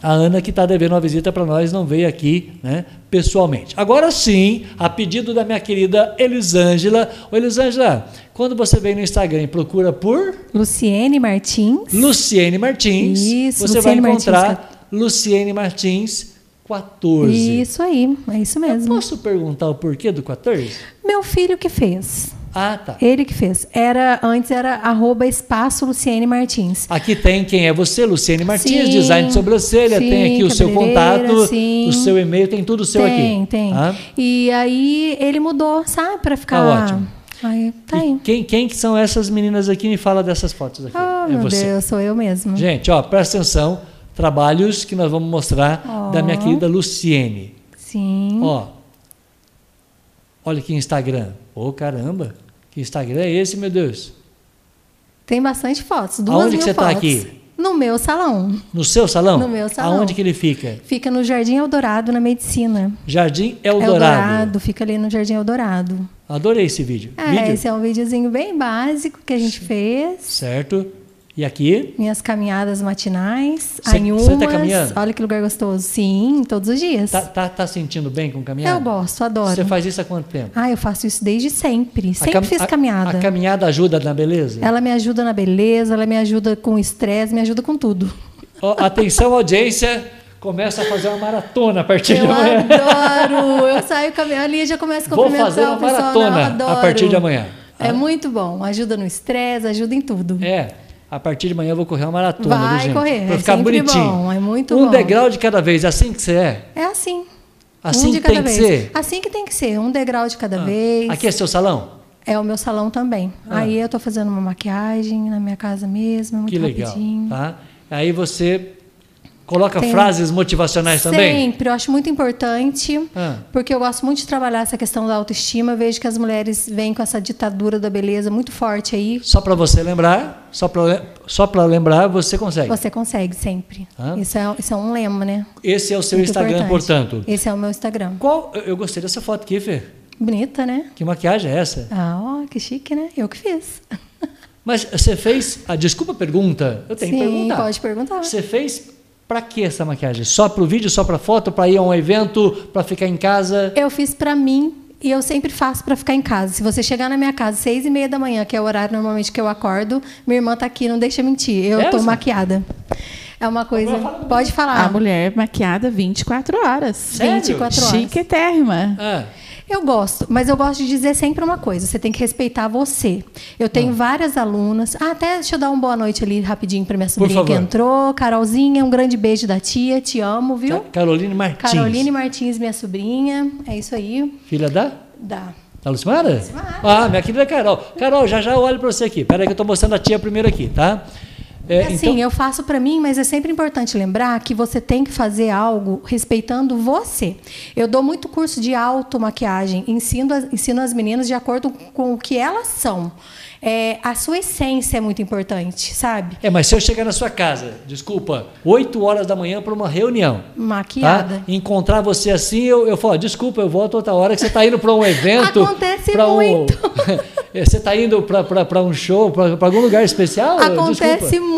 A Ana, que está devendo uma visita para nós, não veio aqui né, pessoalmente. Agora sim, a pedido da minha querida Elisângela. Ô, Elisângela, quando você vem no Instagram e procura por Luciene Martins. Luciene Martins, Isso, você Luciene vai Martins, encontrar Luciene Martins 14. Isso aí, é isso Eu mesmo. posso perguntar o porquê do 14? Meu filho que fez. Ah, tá. Ele que fez. Era, antes era arroba espaço Luciene Martins. Aqui tem quem é você, Luciene Martins, Sim, design de sobrancelha, sim, tem aqui o seu contato, sim. o seu e-mail, tem tudo seu tem, aqui. tem. Ah? E aí ele mudou, sabe? Pra ficar. Tá ótimo. Aí, tá aí. quem, quem que são essas meninas aqui? Me fala dessas fotos aqui. Oh, é meu você. Deus, sou eu mesmo. Gente, ó, presta atenção. Trabalhos que nós vamos mostrar Ó. da minha querida Luciene. Sim. Ó, olha que Instagram. Ô, caramba, que Instagram é esse, meu Deus? Tem bastante fotos. Duas Aonde que mil você tá fotos. aqui? No meu salão. No seu salão? No meu salão. Aonde que ele fica? Fica no Jardim Eldorado, na medicina. Jardim Eldorado. Eldorado, fica ali no Jardim Eldorado. Adorei esse vídeo. É, vídeo? esse é um videozinho bem básico que a gente fez. Certo. E aqui? Minhas caminhadas matinais. Cê- Anhumas. cê tá caminhando? Olha que lugar gostoso. Sim, todos os dias. Tá, tá, tá sentindo bem com caminhada? Eu gosto, adoro. Você faz isso há quanto tempo? Ah, eu faço isso desde sempre. A Sempre cam- fiz a- caminhada. A, caminhada ajuda na beleza? Ela me ajuda na beleza, ela me ajuda com o estresse, me ajuda com tudo. Ó, atenção, audiência. Começa a fazer uma maratona a partir de Eu amanhã. adoro! Eu saio caminhando ali e já começo a Vou cumprimentar fazer uma pessoal. maratona a partir de amanhã. É Ah. muito bom. Ajuda no estresse, ajuda em tudo. É, a partir de amanhã eu vou correr uma maratona, Vai viu, correr, Pra é ficar bonitinho. bom, é muito um bom. degrau de cada vez, assim que você é. É assim. Assim um de que tem cada que vez. ser. Assim que tem que ser, um degrau de cada Ah, vez. Aqui é seu salão? É o meu salão também. Ah. Aí eu tô fazendo uma maquiagem na minha casa mesmo, muito Que legal. rapidinho. Tá? Aí você coloca Tem- frases motivacionais também? Sempre, eu acho muito importante, Ah. porque eu gosto muito de trabalhar essa questão da autoestima. Eu vejo que as mulheres vêm com essa ditadura da beleza muito forte aí. Só para você lembrar, só para só para lembrar, você consegue. Você consegue sempre. Ah. Isso, é, isso é um lema, né? Esse é o seu Muito Instagram, importante. portanto. Esse é o meu Instagram. Qual? Eu gostei dessa foto aqui, Fê. Bonita, né? Que maquiagem é essa? Ah, ó, que chique, né? Eu que fiz. *laughs* Mas você fez. Ah, desculpa a pergunta. Eu tenho que Sim, perguntar. pode perguntar. Você fez para que essa maquiagem? Só para o vídeo, só para foto, para ir a um evento, para ficar em casa? Eu fiz pra mim e eu sempre faço pra ficar em casa. Se você chegar na minha casa às seis e meia da manhã, que é o horário normalmente que eu acordo, minha irmã tá aqui, não deixa mentir. Eu tô Essa? maquiada. É uma coisa. Pode A falar. mulher maquiada 24 horas. Sério? 24 horas. Chiquetérrima. Ah, Eu gosto, mas eu gosto de dizer sempre uma coisa: você tem que respeitar você. Eu tenho várias alunas. Ah, até deixa eu dar uma boa noite ali rapidinho para minha sobrinha que entrou. Carolzinha, um grande beijo da tia, te amo, viu? Caroline Martins. Caroline Martins, minha sobrinha. É isso aí. Filha da? Dá. Da Lucimara? Ah, minha querida Carol. Carol, já já olho para você aqui. Pera aí que eu estou mostrando a tia primeiro aqui, tá? É, assim, então, eu faço para mim, mas é sempre importante lembrar que você tem que fazer algo respeitando você. Eu dou muito curso de automaquiagem, ensino as, ensino as meninas de acordo com o que elas são. É, a sua essência é muito importante, sabe? É, mas se eu chegar na sua casa, desculpa, 8 horas da manhã para uma reunião, Maquiada. tá? Encontrar você assim, eu, eu falo, desculpa, eu volto outra hora que você está indo para um evento. Acontece pra um- muito. *laughs* você está indo para um show, para algum lugar especial? Acontece Desculpa. muito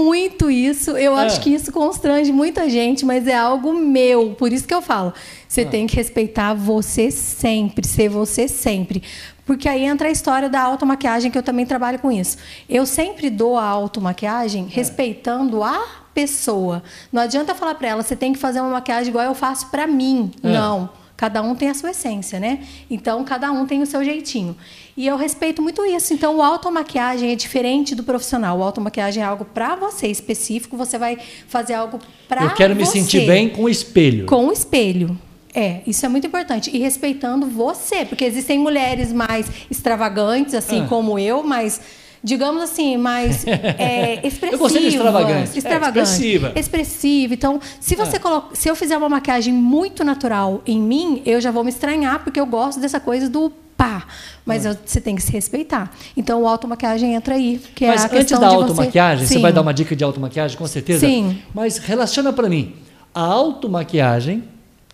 isso. Eu É. acho que isso constrange muita gente, mas é algo meu. Por isso que eu falo. Você tem que respeitar você sempre, ser você sempre. Porque aí entra a história da automaquiagem, que eu também trabalho com isso. Eu sempre dou a automaquiagem respeitando a pessoa. Não adianta falar para ela, você tem que fazer uma maquiagem igual eu faço para mim. É. Não. Cada um tem a sua essência, né? Então, cada um tem o seu jeitinho. E eu respeito muito isso. Então, o automaquiagem é diferente do profissional. O automaquiagem é algo para você específico. Você vai fazer algo para Eu quero me você. sentir bem com o espelho. Com o espelho. É, isso é muito importante. E respeitando você. Porque existem mulheres mais extravagantes, assim Ah. como eu, mas... Digamos assim, mais *laughs* é, expressivas. Eu gostei de extravagante. É, Extravagante. expressiva. Expressiva. Então, se você coloca, se eu fizer uma maquiagem muito natural em mim, eu já vou me estranhar, porque eu gosto dessa coisa do pá. Mas Ah. eu- você tem que se respeitar. Então, o automaquiagem entra aí. Que Mas é a antes da automaquiagem, você Sim. vai dar uma dica de automaquiagem, com certeza? Sim. Mas relaciona para mim. A automaquiagem,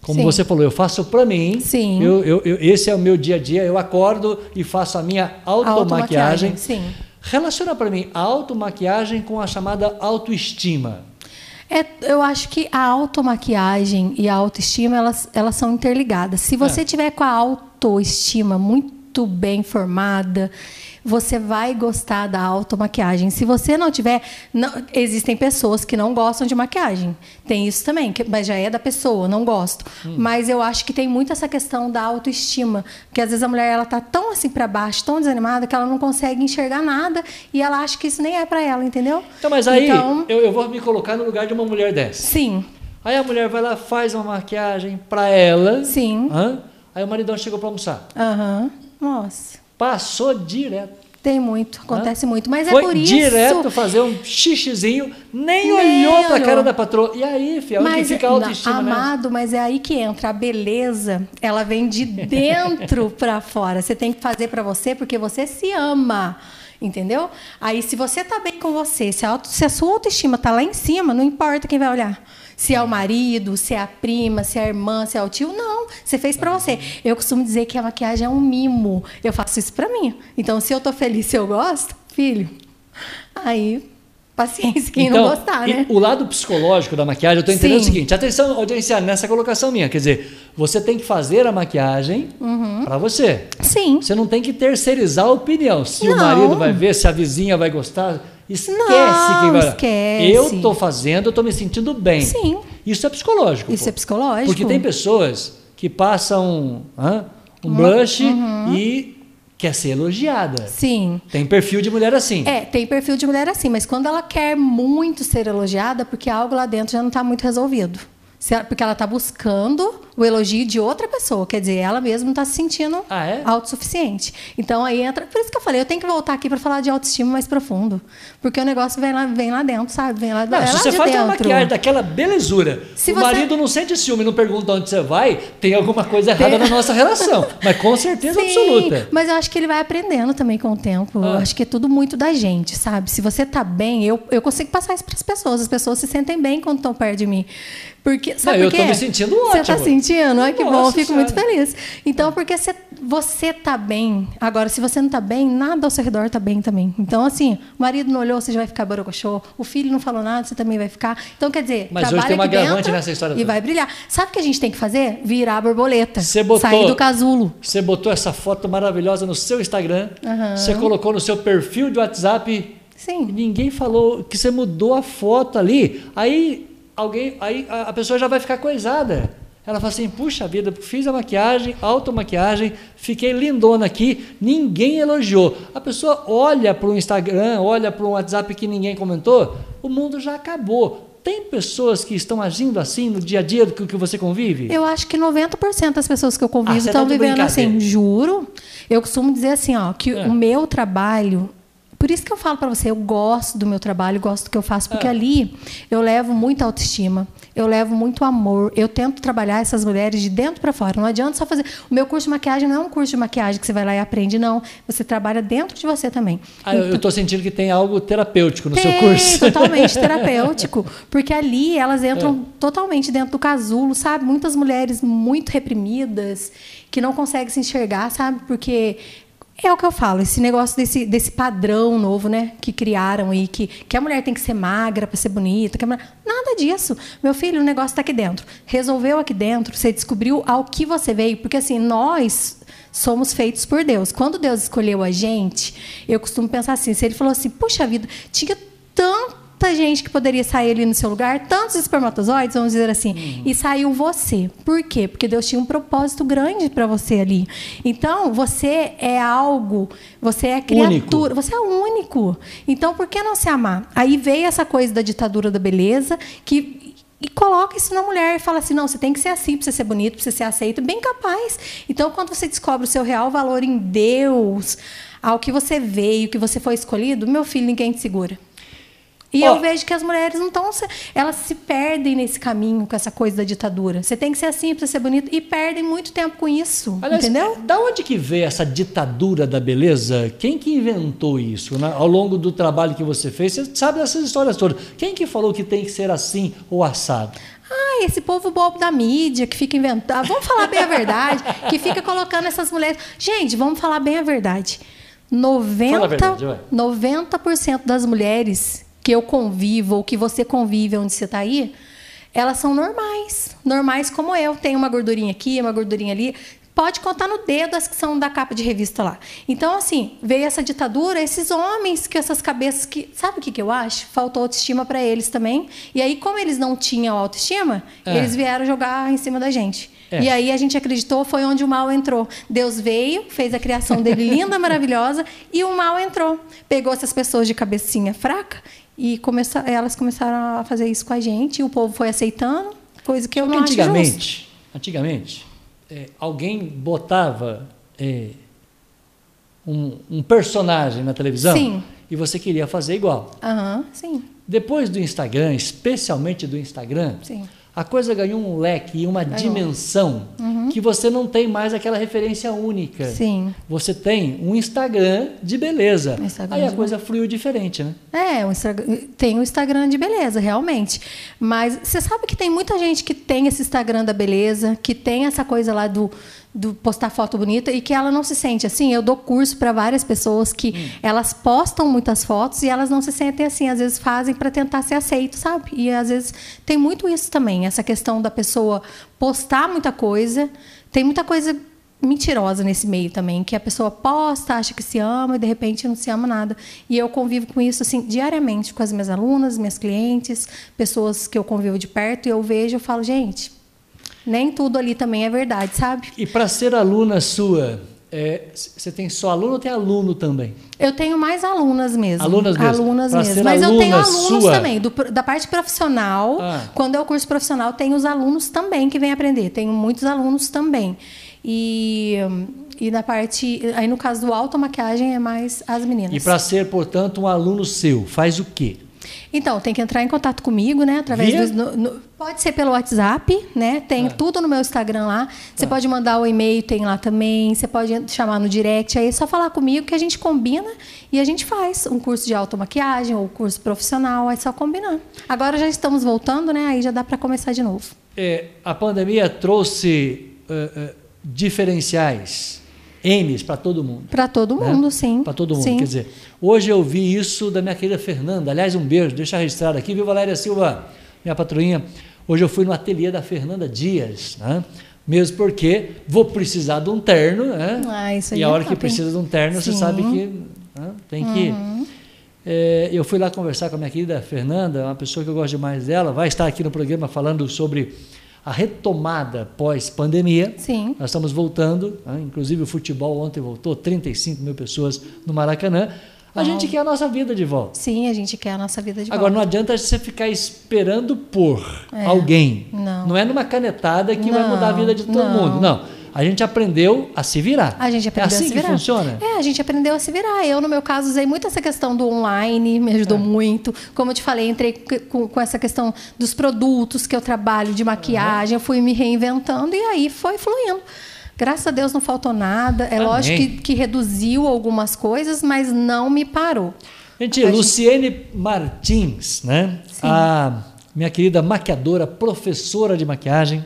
como Sim. você falou, eu faço para mim. Sim. Eu, eu- eu- esse é o meu dia a dia. Eu acordo e faço a minha automaquiagem. Automaquiagem, sim. Relaciona para mim a automaquiagem com a chamada autoestima. É, eu acho que a automaquiagem e a autoestima, elas, elas são interligadas. Se você É. tiver com a autoestima muito bem formada, você vai gostar da automaquiagem. Se você não tiver... não- existem pessoas que não gostam de maquiagem. Tem isso também, que- mas já é da pessoa, não gosto. Hum. Mas eu acho que tem muito essa questão da autoestima. Porque às vezes a mulher ela tá tão assim para baixo, tão desanimada, que ela não consegue enxergar nada e ela acha que isso nem é para ela, entendeu? Então, mas aí Então, eu, eu vou me colocar no lugar de uma mulher dessa. sim. Aí a mulher vai lá, faz uma maquiagem para ela. Sim. Hã? Aí o maridão chegou para almoçar. Aham. Nossa. Passou direto. Tem muito, acontece muito. Mas Foi é por isso. direto fazer um xixizinho, nem, Nem olhou para a cara da patroa. E aí, filha, onde Mas, fica a autoestima, né? amado, mas é aí que entra a beleza. Ela vem de *laughs* dentro para fora. Você tem que fazer para você porque você se ama. Entendeu? Aí, se você tá bem com você, se a, auto- se a sua autoestima tá lá em cima, não importa quem vai olhar. Se é o marido, se é a prima, se é a irmã, se é o tio, não. Você fez para você. Eu costumo dizer que a maquiagem é um mimo. Eu faço isso para mim. Então, se eu tô feliz, se eu gosto, filho, aí paciência quem não gostar, né? o lado psicológico da maquiagem, eu estou entendendo Sim. o seguinte: atenção, audiência, nessa colocação minha. Quer dizer, você tem que fazer a maquiagem Uhum. para você. Sim. Você não tem que terceirizar a opinião. Se o Não. marido vai ver, se a vizinha vai gostar, esquece Não, vai. esquece. Eu estou fazendo, eu estou me sentindo bem. Sim. Isso é psicológico. Isso pô. é psicológico. Porque tem pessoas que passam hã, um blush Uhum. e quer ser elogiada. Sim. Tem perfil de mulher assim. É, tem perfil de mulher assim, mas quando ela quer muito ser elogiada, porque algo lá dentro já não está muito resolvido. Porque ela está buscando o elogio de outra pessoa. Quer dizer, ela mesma não está se sentindo Ah, é? autossuficiente. Então aí entra. Por isso que eu falei, eu tenho que voltar aqui para falar de autoestima mais profundo. Porque o negócio vem lá, vem lá dentro, sabe? Vem lá, Não, é se lá você de faz uma dentro. maquiagem daquela belezura, Se o você- marido não sente ciúme, não pergunta onde você vai, tem alguma coisa errada na nossa relação. *laughs* Mas com certeza Sim, absoluta. Mas eu acho que ele vai aprendendo também com o tempo. Eu Ah. acho que é tudo muito da gente, sabe? Se você tá bem, eu, eu consigo passar isso para as pessoas. As pessoas se sentem bem quando estão perto de mim. Porque, sabe Não, eu por tô quê? me sentindo Você ótimo. tá sentindo? Ai, que bom, eu fico muito Senhora. feliz. Então, porque você, você tá bem. Agora, se você não tá bem, nada ao seu redor tá bem também. Então, assim, o marido não olhou, você já vai ficar borocochô. O filho não falou nada, você também vai ficar. Então, quer dizer, Mas hoje trabalha tem um aqui agravante nessa história E toda. vai brilhar. Sabe o que a gente tem que fazer? Virar a borboleta. Você botou- Sair do casulo. Você botou essa foto maravilhosa no seu Instagram, você colocou no seu perfil de WhatsApp. Sim. ninguém falou que você mudou a foto ali. Aí alguém, aí a a pessoa já vai ficar coisada. Ela fala assim: puxa vida, fiz a maquiagem, automaquiagem, fiquei lindona aqui, ninguém elogiou. A pessoa olha para o Instagram, olha para um WhatsApp que ninguém comentou, o mundo já acabou. Tem pessoas que estão agindo assim no dia a dia com que você convive? Eu acho que 90% das pessoas que eu Ah, convivo você estão tá vivendo assim, juro. Eu costumo dizer assim, ó, que É. o meu trabalho, por isso que eu falo para você, eu gosto do meu trabalho, gosto do que eu faço, porque É. ali eu levo muita autoestima, eu levo muito amor, eu tento trabalhar essas mulheres de dentro para fora. Não adianta só fazer. O meu curso de maquiagem não é um curso de maquiagem que você vai lá e aprende, não. Você trabalha dentro de você também. Ah, eu estou sentindo que tem algo terapêutico no seu Tem, curso. *laughs* totalmente terapêutico. Porque ali elas entram É. totalmente dentro do casulo, sabe? Muitas mulheres muito reprimidas, que não conseguem se enxergar, sabe? Porque é o que eu falo, esse negócio desse, desse padrão novo, né? Que criaram aí, que, que a mulher tem que ser magra para ser bonita. Mulher... Nada disso. Meu filho, o negócio está aqui dentro. Resolveu aqui dentro, você descobriu ao que você veio. Porque assim, nós somos feitos por Deus. Quando Deus escolheu a gente, eu costumo pensar assim, se ele falou assim, puxa vida, tinha tanta gente que poderia sair ali no seu lugar, tantos espermatozoides, vamos dizer assim, e saiu você. Por quê? Porque Deus tinha um propósito grande para você ali. Então, você é algo, você é criatura, você é único. Então, por que não se amar? Aí veio essa coisa da ditadura da beleza, que e coloca isso na mulher e fala assim: não, você tem que ser assim para você ser bonito, para você ser aceito, bem capaz. Então, quando você descobre o seu real valor em Deus, ao que você veio, que você foi escolhido, meu filho, ninguém te segura. E Ó. eu vejo que as mulheres não estão. Elas se perdem nesse caminho com essa coisa da ditadura. Você tem que ser assim para ser bonito e perdem muito tempo com isso. Aliás, entendeu? Da onde que veio essa ditadura da beleza? Quem que inventou isso? né? Ao longo do trabalho que você fez, você sabe dessas histórias todas. Quem que falou que tem que ser assim ou assado? Ah, esse povo bobo da mídia que fica inventando. Vamos falar bem a verdade. que fica colocando essas mulheres. Gente, vamos falar bem a verdade. 90%, Fala a verdade, vai. 90% das mulheres que eu convivo ou que você convive onde você está aí, elas são normais. Normais como eu. Tem uma gordurinha aqui, uma gordurinha ali. Pode contar no dedo as que são da capa de revista lá. Então, assim, veio essa ditadura, esses homens que essas cabeças que. Sabe o que, que eu acho? Faltou autoestima para eles também. E aí, como eles não tinham autoestima, É. eles vieram jogar em cima da gente. É. E aí a gente acreditou, foi onde o mal entrou. Deus veio, fez a criação dele linda, *laughs* maravilhosa, e o mal entrou. Pegou essas pessoas de cabecinha fraca e começa, elas começaram a fazer isso com a gente, e o povo foi aceitando, coisa que eu Porque não antigamente, antigamente é, alguém botava é, um, um personagem na televisão Sim. e você queria fazer igual. Aham, sim, Depois do Instagram, especialmente do Instagram, sim. A coisa ganhou um leque e uma dimensão que você não tem mais aquela referência única. Sim. Você tem um Instagram de beleza. Instagram Aí a de coisa fluiu diferente, né? É, o tem o Instagram de beleza, realmente. Mas você sabe que tem muita gente que tem esse Instagram da beleza, que tem essa coisa lá do, do postar foto bonita e que ela não se sente assim. Eu dou curso para várias pessoas que elas postam muitas fotos e elas não se sentem assim. Às vezes fazem para tentar ser aceito, sabe? E às vezes tem muito isso também, essa questão da pessoa postar muita coisa. Tem muita coisa mentirosa nesse meio também, que a pessoa posta, acha que se ama e de repente não se ama nada. E eu convivo com isso assim diariamente com as minhas alunas, minhas clientes, pessoas que eu convivo de perto e eu vejo, eu falo, gente, nem tudo ali também é verdade, sabe? E para ser aluna sua, é, você tem só aluno ou tem aluno também? Eu tenho mais alunas mesmo. Alunas mesmo. Alunas Pra mesmo. Mas eu tenho aluna alunos sua. também. do- da parte profissional, Ah. quando é o curso profissional, tem os alunos também que vêm aprender. Tenho muitos alunos também. E, e na parte. Aí no caso do automaquiagem é mais as meninas. E para ser, portanto, um aluno seu, faz o quê? Então, tem que entrar em contato comigo, né? Através do. no- no- pode ser pelo WhatsApp, né? Tem Ah. tudo no meu Instagram lá. Você Ah. pode mandar o e-mail, tem lá também. Você pode chamar no direct. Aí é só falar comigo que a gente combina e a gente faz um curso de automaquiagem ou curso profissional. É só combinar. Agora já estamos voltando, né? Aí já dá para começar de novo. É, a pandemia trouxe eh, eh, diferenciais, N's para todo mundo. Para todo né? mundo, sim. Para todo mundo. Sim. Quer dizer, hoje eu vi isso da minha querida Fernanda. Aliás, um beijo, deixa registrado aqui, viu, Valéria Silva, minha patroinha. Hoje eu fui no ateliê da Fernanda Dias, né? mesmo porque vou precisar de um terno, né? Ah, isso aí e a é hora que top, precisa de um terno, você Sim. sabe que né, tem que. Uhum. É, eu fui lá conversar com a minha querida Fernanda, uma pessoa que eu gosto demais dela, vai estar aqui no programa falando sobre a retomada pós-pandemia. Sim. Nós estamos voltando, né? inclusive o futebol ontem voltou, 35 mil pessoas no Maracanã. A gente quer a nossa vida de volta. Sim, a gente quer a nossa vida de Agora, não volta. adianta você ficar esperando por É. alguém. Não. é numa canetada que vai Não, mudar a vida de todo não. mundo. Não. A gente aprendeu a se virar. A gente aprendeu é assim a se que virar. funciona? É, a gente aprendeu a se virar. Eu, no meu caso, usei muito essa questão do online, me ajudou É. muito. Como eu te falei, entrei com, com essa questão dos produtos que eu trabalho, de maquiagem, eu fui me reinventando e aí foi fluindo. Graças a Deus não faltou nada. É Amém. lógico que, que reduziu algumas coisas, mas não me parou. Gente, A gente- Luciene Martins, né? A minha querida maquiadora, professora de maquiagem?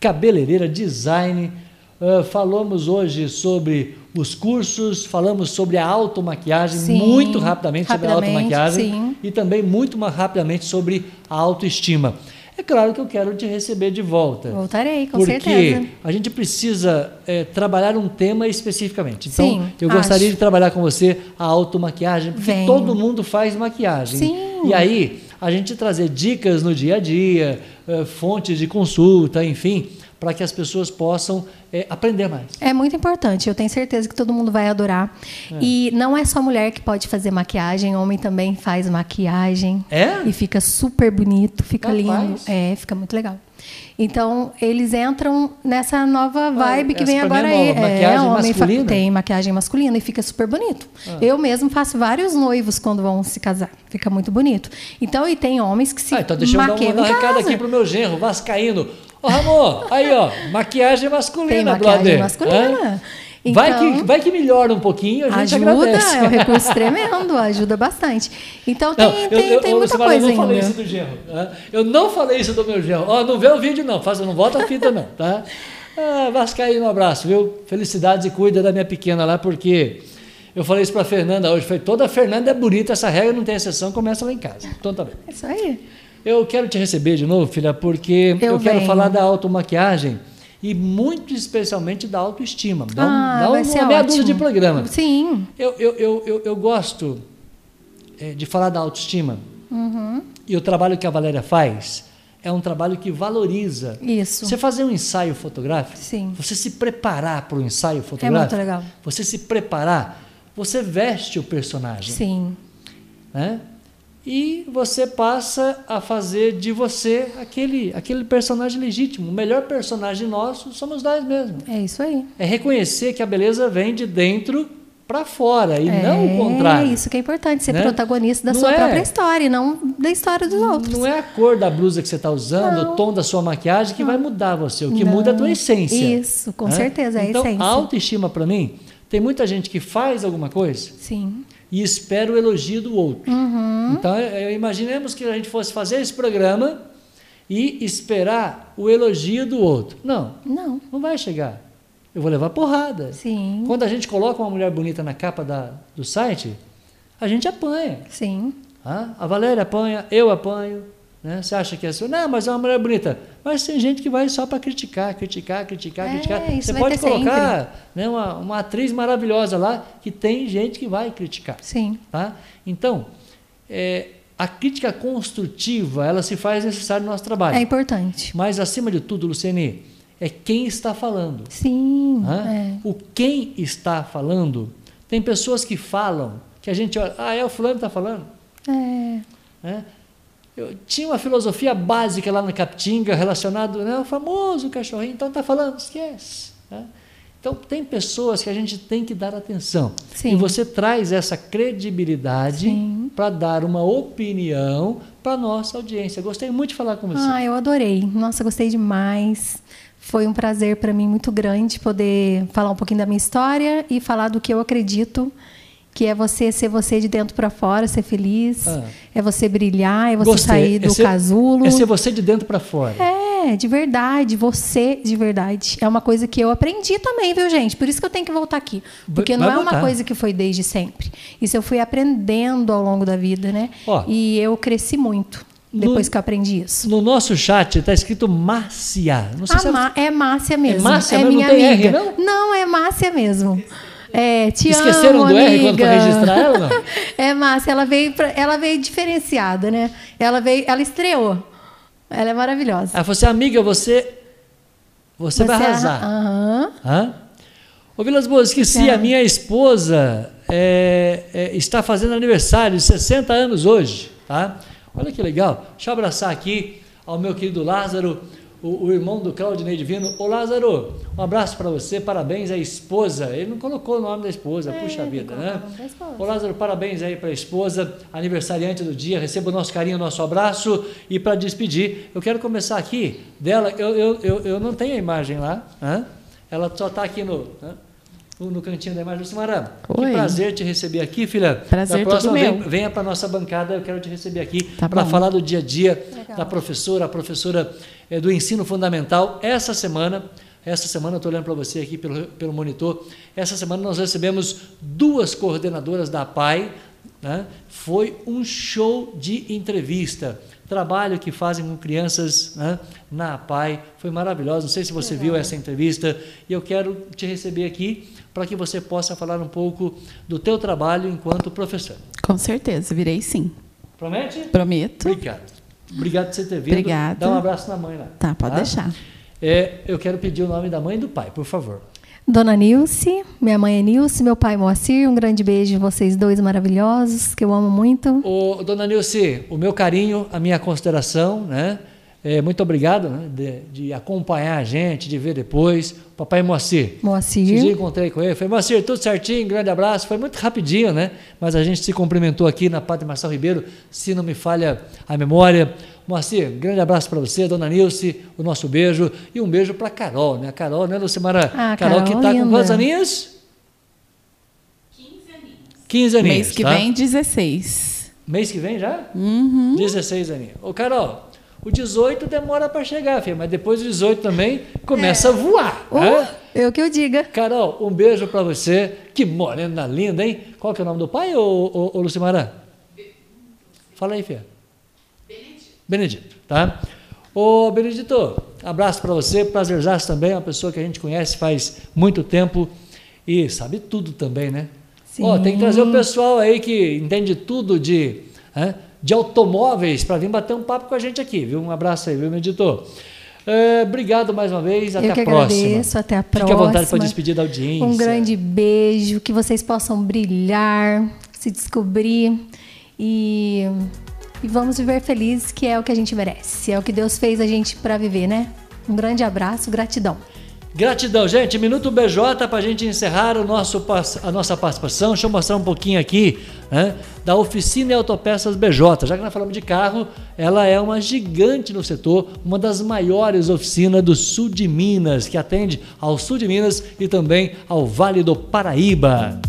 Cabeleireira, design. Ah, falamos hoje sobre os cursos, falamos sobre a automaquiagem, Sim, muito rapidamente sobre a rapidamente, automaquiagem sim. e também muito mais rapidamente sobre a autoestima. É claro que eu quero te receber de volta. Voltarei, com porque certeza. a gente precisa eh, trabalhar um tema especificamente. Então, Sim, eu gostaria acho. de trabalhar com você a automaquiagem, porque Venho. todo mundo faz maquiagem. Sim. E aí, a gente trazer dicas no dia a dia, eh, fontes de consulta, enfim, para que as pessoas possam eh, aprender mais. É muito importante, eu tenho certeza que todo mundo vai adorar. É. E não é só mulher que pode fazer maquiagem, homem também faz maquiagem. É? E fica super bonito, fica Capaz. lindo. É, fica muito legal. Então, eles entram nessa nova vibe que essa vem mim agora é aí. nova. Maquiagem homem fa- masculina? Tem maquiagem masculina e fica super bonito. Ah. Eu mesmo faço vários noivos quando vão se casar. Fica muito bonito. Então, e tem homens que se Ah, então deixa eu dar um, recado aqui pro meu genro, vascaíno. Ô, Ramon, aí, ó, maquiagem masculina, Tem maquiagem brother. masculina. Hã? Vai, Então- que, vai que melhora um pouquinho, a gente Ajuda, agradece. é um recurso tremendo, ajuda bastante. Então tem, Não, tem, eu, tem eu, muita Silmara, eu coisa não falei ainda. isso do genro. tá? Eu não falei isso do meu genro. Ó, não vê o vídeo não, faça, não volta a fita não, tá? *laughs* Ah, Vascaíno, um abraço, viu? Felicidades e cuida da minha pequena lá, porque eu falei isso pra Fernanda hoje. Falei, toda Fernanda é bonita, essa regra não tem exceção, começa lá em casa. Então tá bem. É Isso aí. Eu quero te receber de novo, filha, porque eu, Eu quero falar da automaquiagem e muito especialmente da autoestima. Dá, um- Ah, dá vai uma meia dúzia de programa. Sim. Eu, eu, eu, eu, eu gosto eh, de falar da autoestima. Uhum. E o trabalho que a Valéria faz é um trabalho que valoriza. Isso. Você fazer um ensaio fotográfico, Sim. você se preparar para o ensaio É fotográfico, muito legal. você se preparar, você veste o personagem. Sim. né? E você passa a fazer de você aquele, aquele personagem legítimo. O melhor personagem nosso somos nós mesmos. É isso aí. É reconhecer que a beleza vem de dentro para fora e é não o contrário. isso que é importante, ser né? protagonista da Não sua é- própria história e não da história dos outros. Não é a cor da blusa que você está usando, Não. o tom da sua maquiagem que vai mudar você. O que muda é a tua Não. essência. Isso, com certeza, é a então, essência. a autoestima para mim, tem muita gente que faz alguma coisa Sim. E espera o elogio do outro. Uhum. Então, eh, imaginemos que a gente fosse fazer esse programa e esperar o elogio do outro. Não, Não. não vai chegar. Eu vou levar porrada. Sim. Quando a gente coloca uma mulher bonita na capa da, do site, a gente apanha. Sim. Ah, A Valéria apanha, eu apanho. Né? Você acha que é assim? Não, mas é uma mulher bonita. Mas tem gente que vai só para criticar, criticar, criticar, É, criticar. isso Você pode colocar né, uma, uma atriz maravilhosa lá que tem gente que vai criticar. Sim. Tá? Então, é, a crítica construtiva, ela se faz necessária no nosso trabalho. É importante. Mas, acima de tudo, Luciene, é quem está falando. Sim. Hã? É. O quem está falando. Tem pessoas que falam, que a gente olha, ah, é o fulano que está falando. É. né? Eu tinha uma filosofia básica lá na Capitinga relacionado né, ao famoso cachorrinho, então está falando, esquece. né? Então tem pessoas que a gente tem que dar atenção. Sim. E você traz essa credibilidade para dar uma opinião para a nossa audiência. Gostei muito de falar com você. Ah, eu adorei. Nossa, gostei demais. Foi um prazer para mim muito grande poder falar um pouquinho da minha história e falar do que eu acredito, que é você ser você de dentro para fora, ser feliz, Ah. é você brilhar, é você Gostei. sair do é ser, casulo. É ser você de dentro para fora. É, de verdade, você de verdade. É uma coisa que eu aprendi também, viu, gente? Por isso que eu tenho que voltar aqui. Porque Vai não é uma voltar. coisa que foi desde sempre. Isso eu fui aprendendo ao longo da vida, né? Ó. e eu cresci muito depois No- que eu aprendi isso. No nosso chat está escrito Márcia. Não sei se é- Ma- é Márcia mesmo. Márcia é mesmo? minha Não tem R, amiga. não? é Márcia mesmo. É, te Esqueceram amo, do R amiga. quando foi registrar ela, não? *laughs* É Márcia, ela veio, pra- ela veio diferenciada, né? Ela veio, ela estreou. Ela é maravilhosa. Ela falou assim, amiga, você, você, vai arrasar. Aham. Hã? Ô Vilas Boas, esqueci, Tá. a minha esposa é, é, está fazendo aniversário de 60 anos hoje, tá? Olha que legal. Deixa eu abraçar aqui ao meu querido Lázaro, o, o irmão do Claudinei Divino. Ô Lázaro, um abraço para você, parabéns à esposa. Ele não colocou o nome da esposa, É, puxa vida, né? Ô Lázaro, parabéns aí para a esposa, aniversariante do dia. Receba o nosso carinho, o nosso abraço. E para despedir, eu quero começar aqui dela. Eu, eu, eu, eu não tenho a imagem lá, hã? ela só está aqui no, hã? No, no cantinho da imagem. Lucimara, que prazer te receber aqui, filha. Prazer da todo próxima, vem- venha para a nossa bancada, eu quero te receber aqui Tá para falar do dia a dia Legal. da professora, a professora eh, do ensino fundamental. Essa semana, essa semana, eu estou olhando para você aqui pelo, pelo monitor, essa semana nós recebemos duas coordenadoras da APAI, né? foi um show de entrevista. Trabalho que fazem com crianças né, na APAI, foi maravilhoso. Não sei se você viu essa entrevista e eu quero te receber aqui para que você possa falar um pouco do teu trabalho enquanto professor. Com certeza, virei sim. Promete? Prometo. Obrigado. Obrigado por você ter vindo. Obrigada. Dá um abraço na mãe lá. Tá, pode deixar. É, eu quero pedir o nome da mãe e do pai, por favor. Dona Nilce, minha mãe é Nilce, meu pai é Moacir. Um grande beijo vocês dois maravilhosos, que eu amo muito. Ô, dona Nilce, o meu carinho, a minha consideração, né? É, muito obrigado né, de, de acompanhar a gente, de ver depois. Papai Moacir. Moacir. encontrei com ele, falei, Moacir, tudo certinho, grande abraço. Foi muito rapidinho, né? Mas a gente se cumprimentou aqui na Padre Marcelo Ribeiro, se não me falha a memória. Moacir, grande abraço para você, dona Nilce, o nosso beijo. E um beijo para Carol, né? A Carol, né, Lucimara? Ah, Carol, que Carol, está com quantos aninhos? 15 aninhos. Mês que tá? vem, 16. Mês que vem já? Uhum. 16 aninhos. Ô, Carol, o 18 demora para chegar, filha, mas depois do 18 também começa a voar. Oh, né? eu que eu diga. Carol, um beijo para você. Que morena linda, hein? Qual que é o nome do pai, ô, ô, ô Lucimara? Fala aí, filha. Benedito. Benedito, tá? Ô, Benedito, abraço para você. Prazerzaço também, uma pessoa que a gente conhece faz muito tempo e sabe tudo também, né? Sim. Ó, tem que trazer o pessoal aí que entende tudo de, né, de automóveis para vir bater um papo com a gente aqui, viu? Um abraço aí, viu, Benedito? É, obrigado mais uma vez, até eu que a próxima. agradeço, até a Fique próxima. à vontade para despedir da audiência. Um grande beijo, que vocês possam brilhar, se descobrir e, e vamos viver felizes, que é o que a gente merece. É o que Deus fez a gente para viver, né? Um grande abraço, gratidão. Gratidão, gente. Minuto BJ para a gente encerrar o nosso, a nossa participação. Deixa eu mostrar um pouquinho aqui da oficina e autopeças BJ. Já que nós falamos de carro, ela é uma gigante no setor, uma das maiores oficinas do sul de Minas, que atende ao sul de Minas e também ao Vale do Paraíba.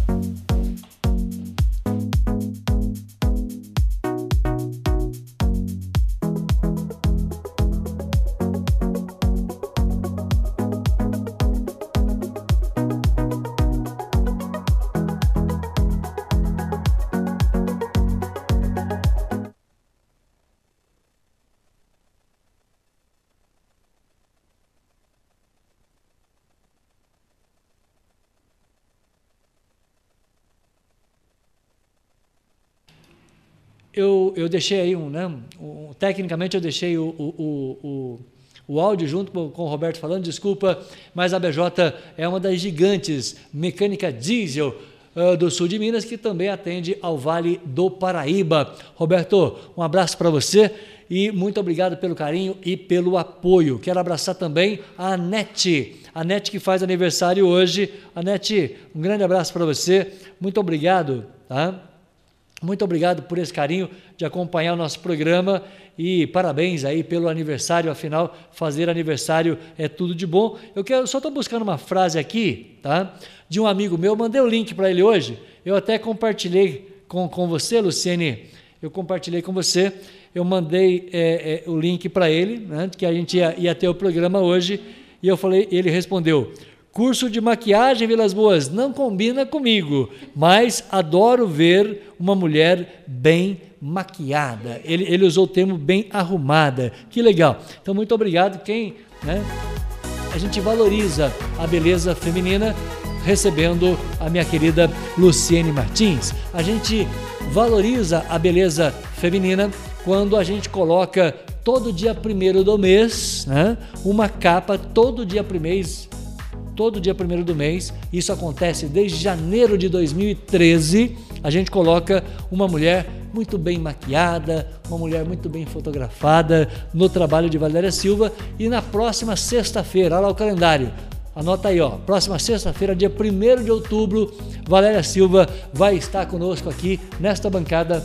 Eu, eu deixei aí um, né, um- tecnicamente eu deixei o, o, o, o, o áudio junto com o Roberto falando, desculpa, mas a BJ é uma das gigantes mecânica diesel uh, do sul de Minas que também atende ao Vale do Paraíba. Roberto, um abraço para você e muito obrigado pelo carinho e pelo apoio. Quero abraçar também a Anete, a Anete que faz aniversário hoje. Anete, um grande abraço para você, muito obrigado, tá? Muito obrigado por esse carinho de acompanhar o nosso programa e parabéns aí pelo aniversário, afinal, fazer aniversário é tudo de bom. Eu quero, só estou buscando uma frase aqui, tá? De um amigo meu, mandei o link para ele hoje, eu até compartilhei com, com você, Luciene, eu compartilhei com você, eu mandei é, é, o link para ele, né, que a gente ia, ia ter o programa hoje, e eu falei, ele respondeu, Curso de maquiagem, Vilas Boas, não combina comigo, mas adoro ver uma mulher bem maquiada. Ele, ele usou o termo bem arrumada. Que legal. Então, muito obrigado. Quem, né? A gente valoriza a beleza feminina recebendo a minha querida Luciene Martins. A gente valoriza a beleza feminina quando a gente coloca todo dia primeiro do mês, né? Uma capa todo dia primeiro todo dia primeiro do mês. Isso acontece desde janeiro de 2013. A gente coloca uma mulher muito bem maquiada, uma mulher muito bem fotografada no trabalho de Valéria Silva. E na próxima sexta-feira, olha lá o calendário. Anota aí, ó. Próxima sexta-feira, dia 1 de outubro, Valéria Silva vai estar conosco aqui nesta bancada,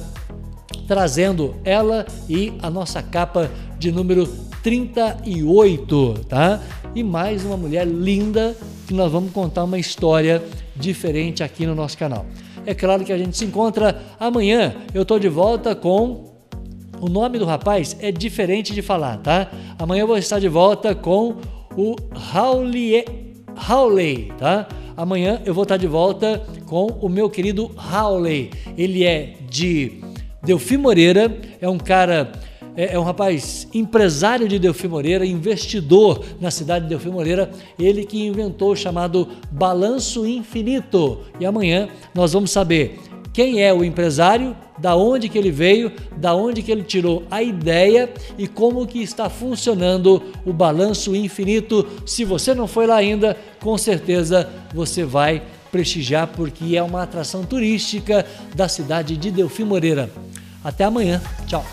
trazendo ela e a nossa capa de número 38, tá? e mais uma mulher linda que nós vamos contar uma história diferente aqui no nosso canal. É claro que a gente se encontra amanhã. Eu estou de volta com. O nome do rapaz é diferente de falar, tá? Amanhã eu vou estar de volta com o Howley, Howley tá? Amanhã eu vou estar de volta com o meu querido Howley. Ele é de Delfim Moreira, é um cara é, é, um rapaz empresário de Delfim Moreira, investidor na cidade de Delfim Moreira, ele que inventou o chamado balanço infinito. E amanhã nós vamos saber quem é o empresário, da onde que ele veio, da onde que ele tirou a ideia e como que está funcionando o balanço infinito. Se você não foi lá ainda, com certeza você vai prestigiar porque é uma atração turística da cidade de Delfim Moreira. Até amanhã. Tchau.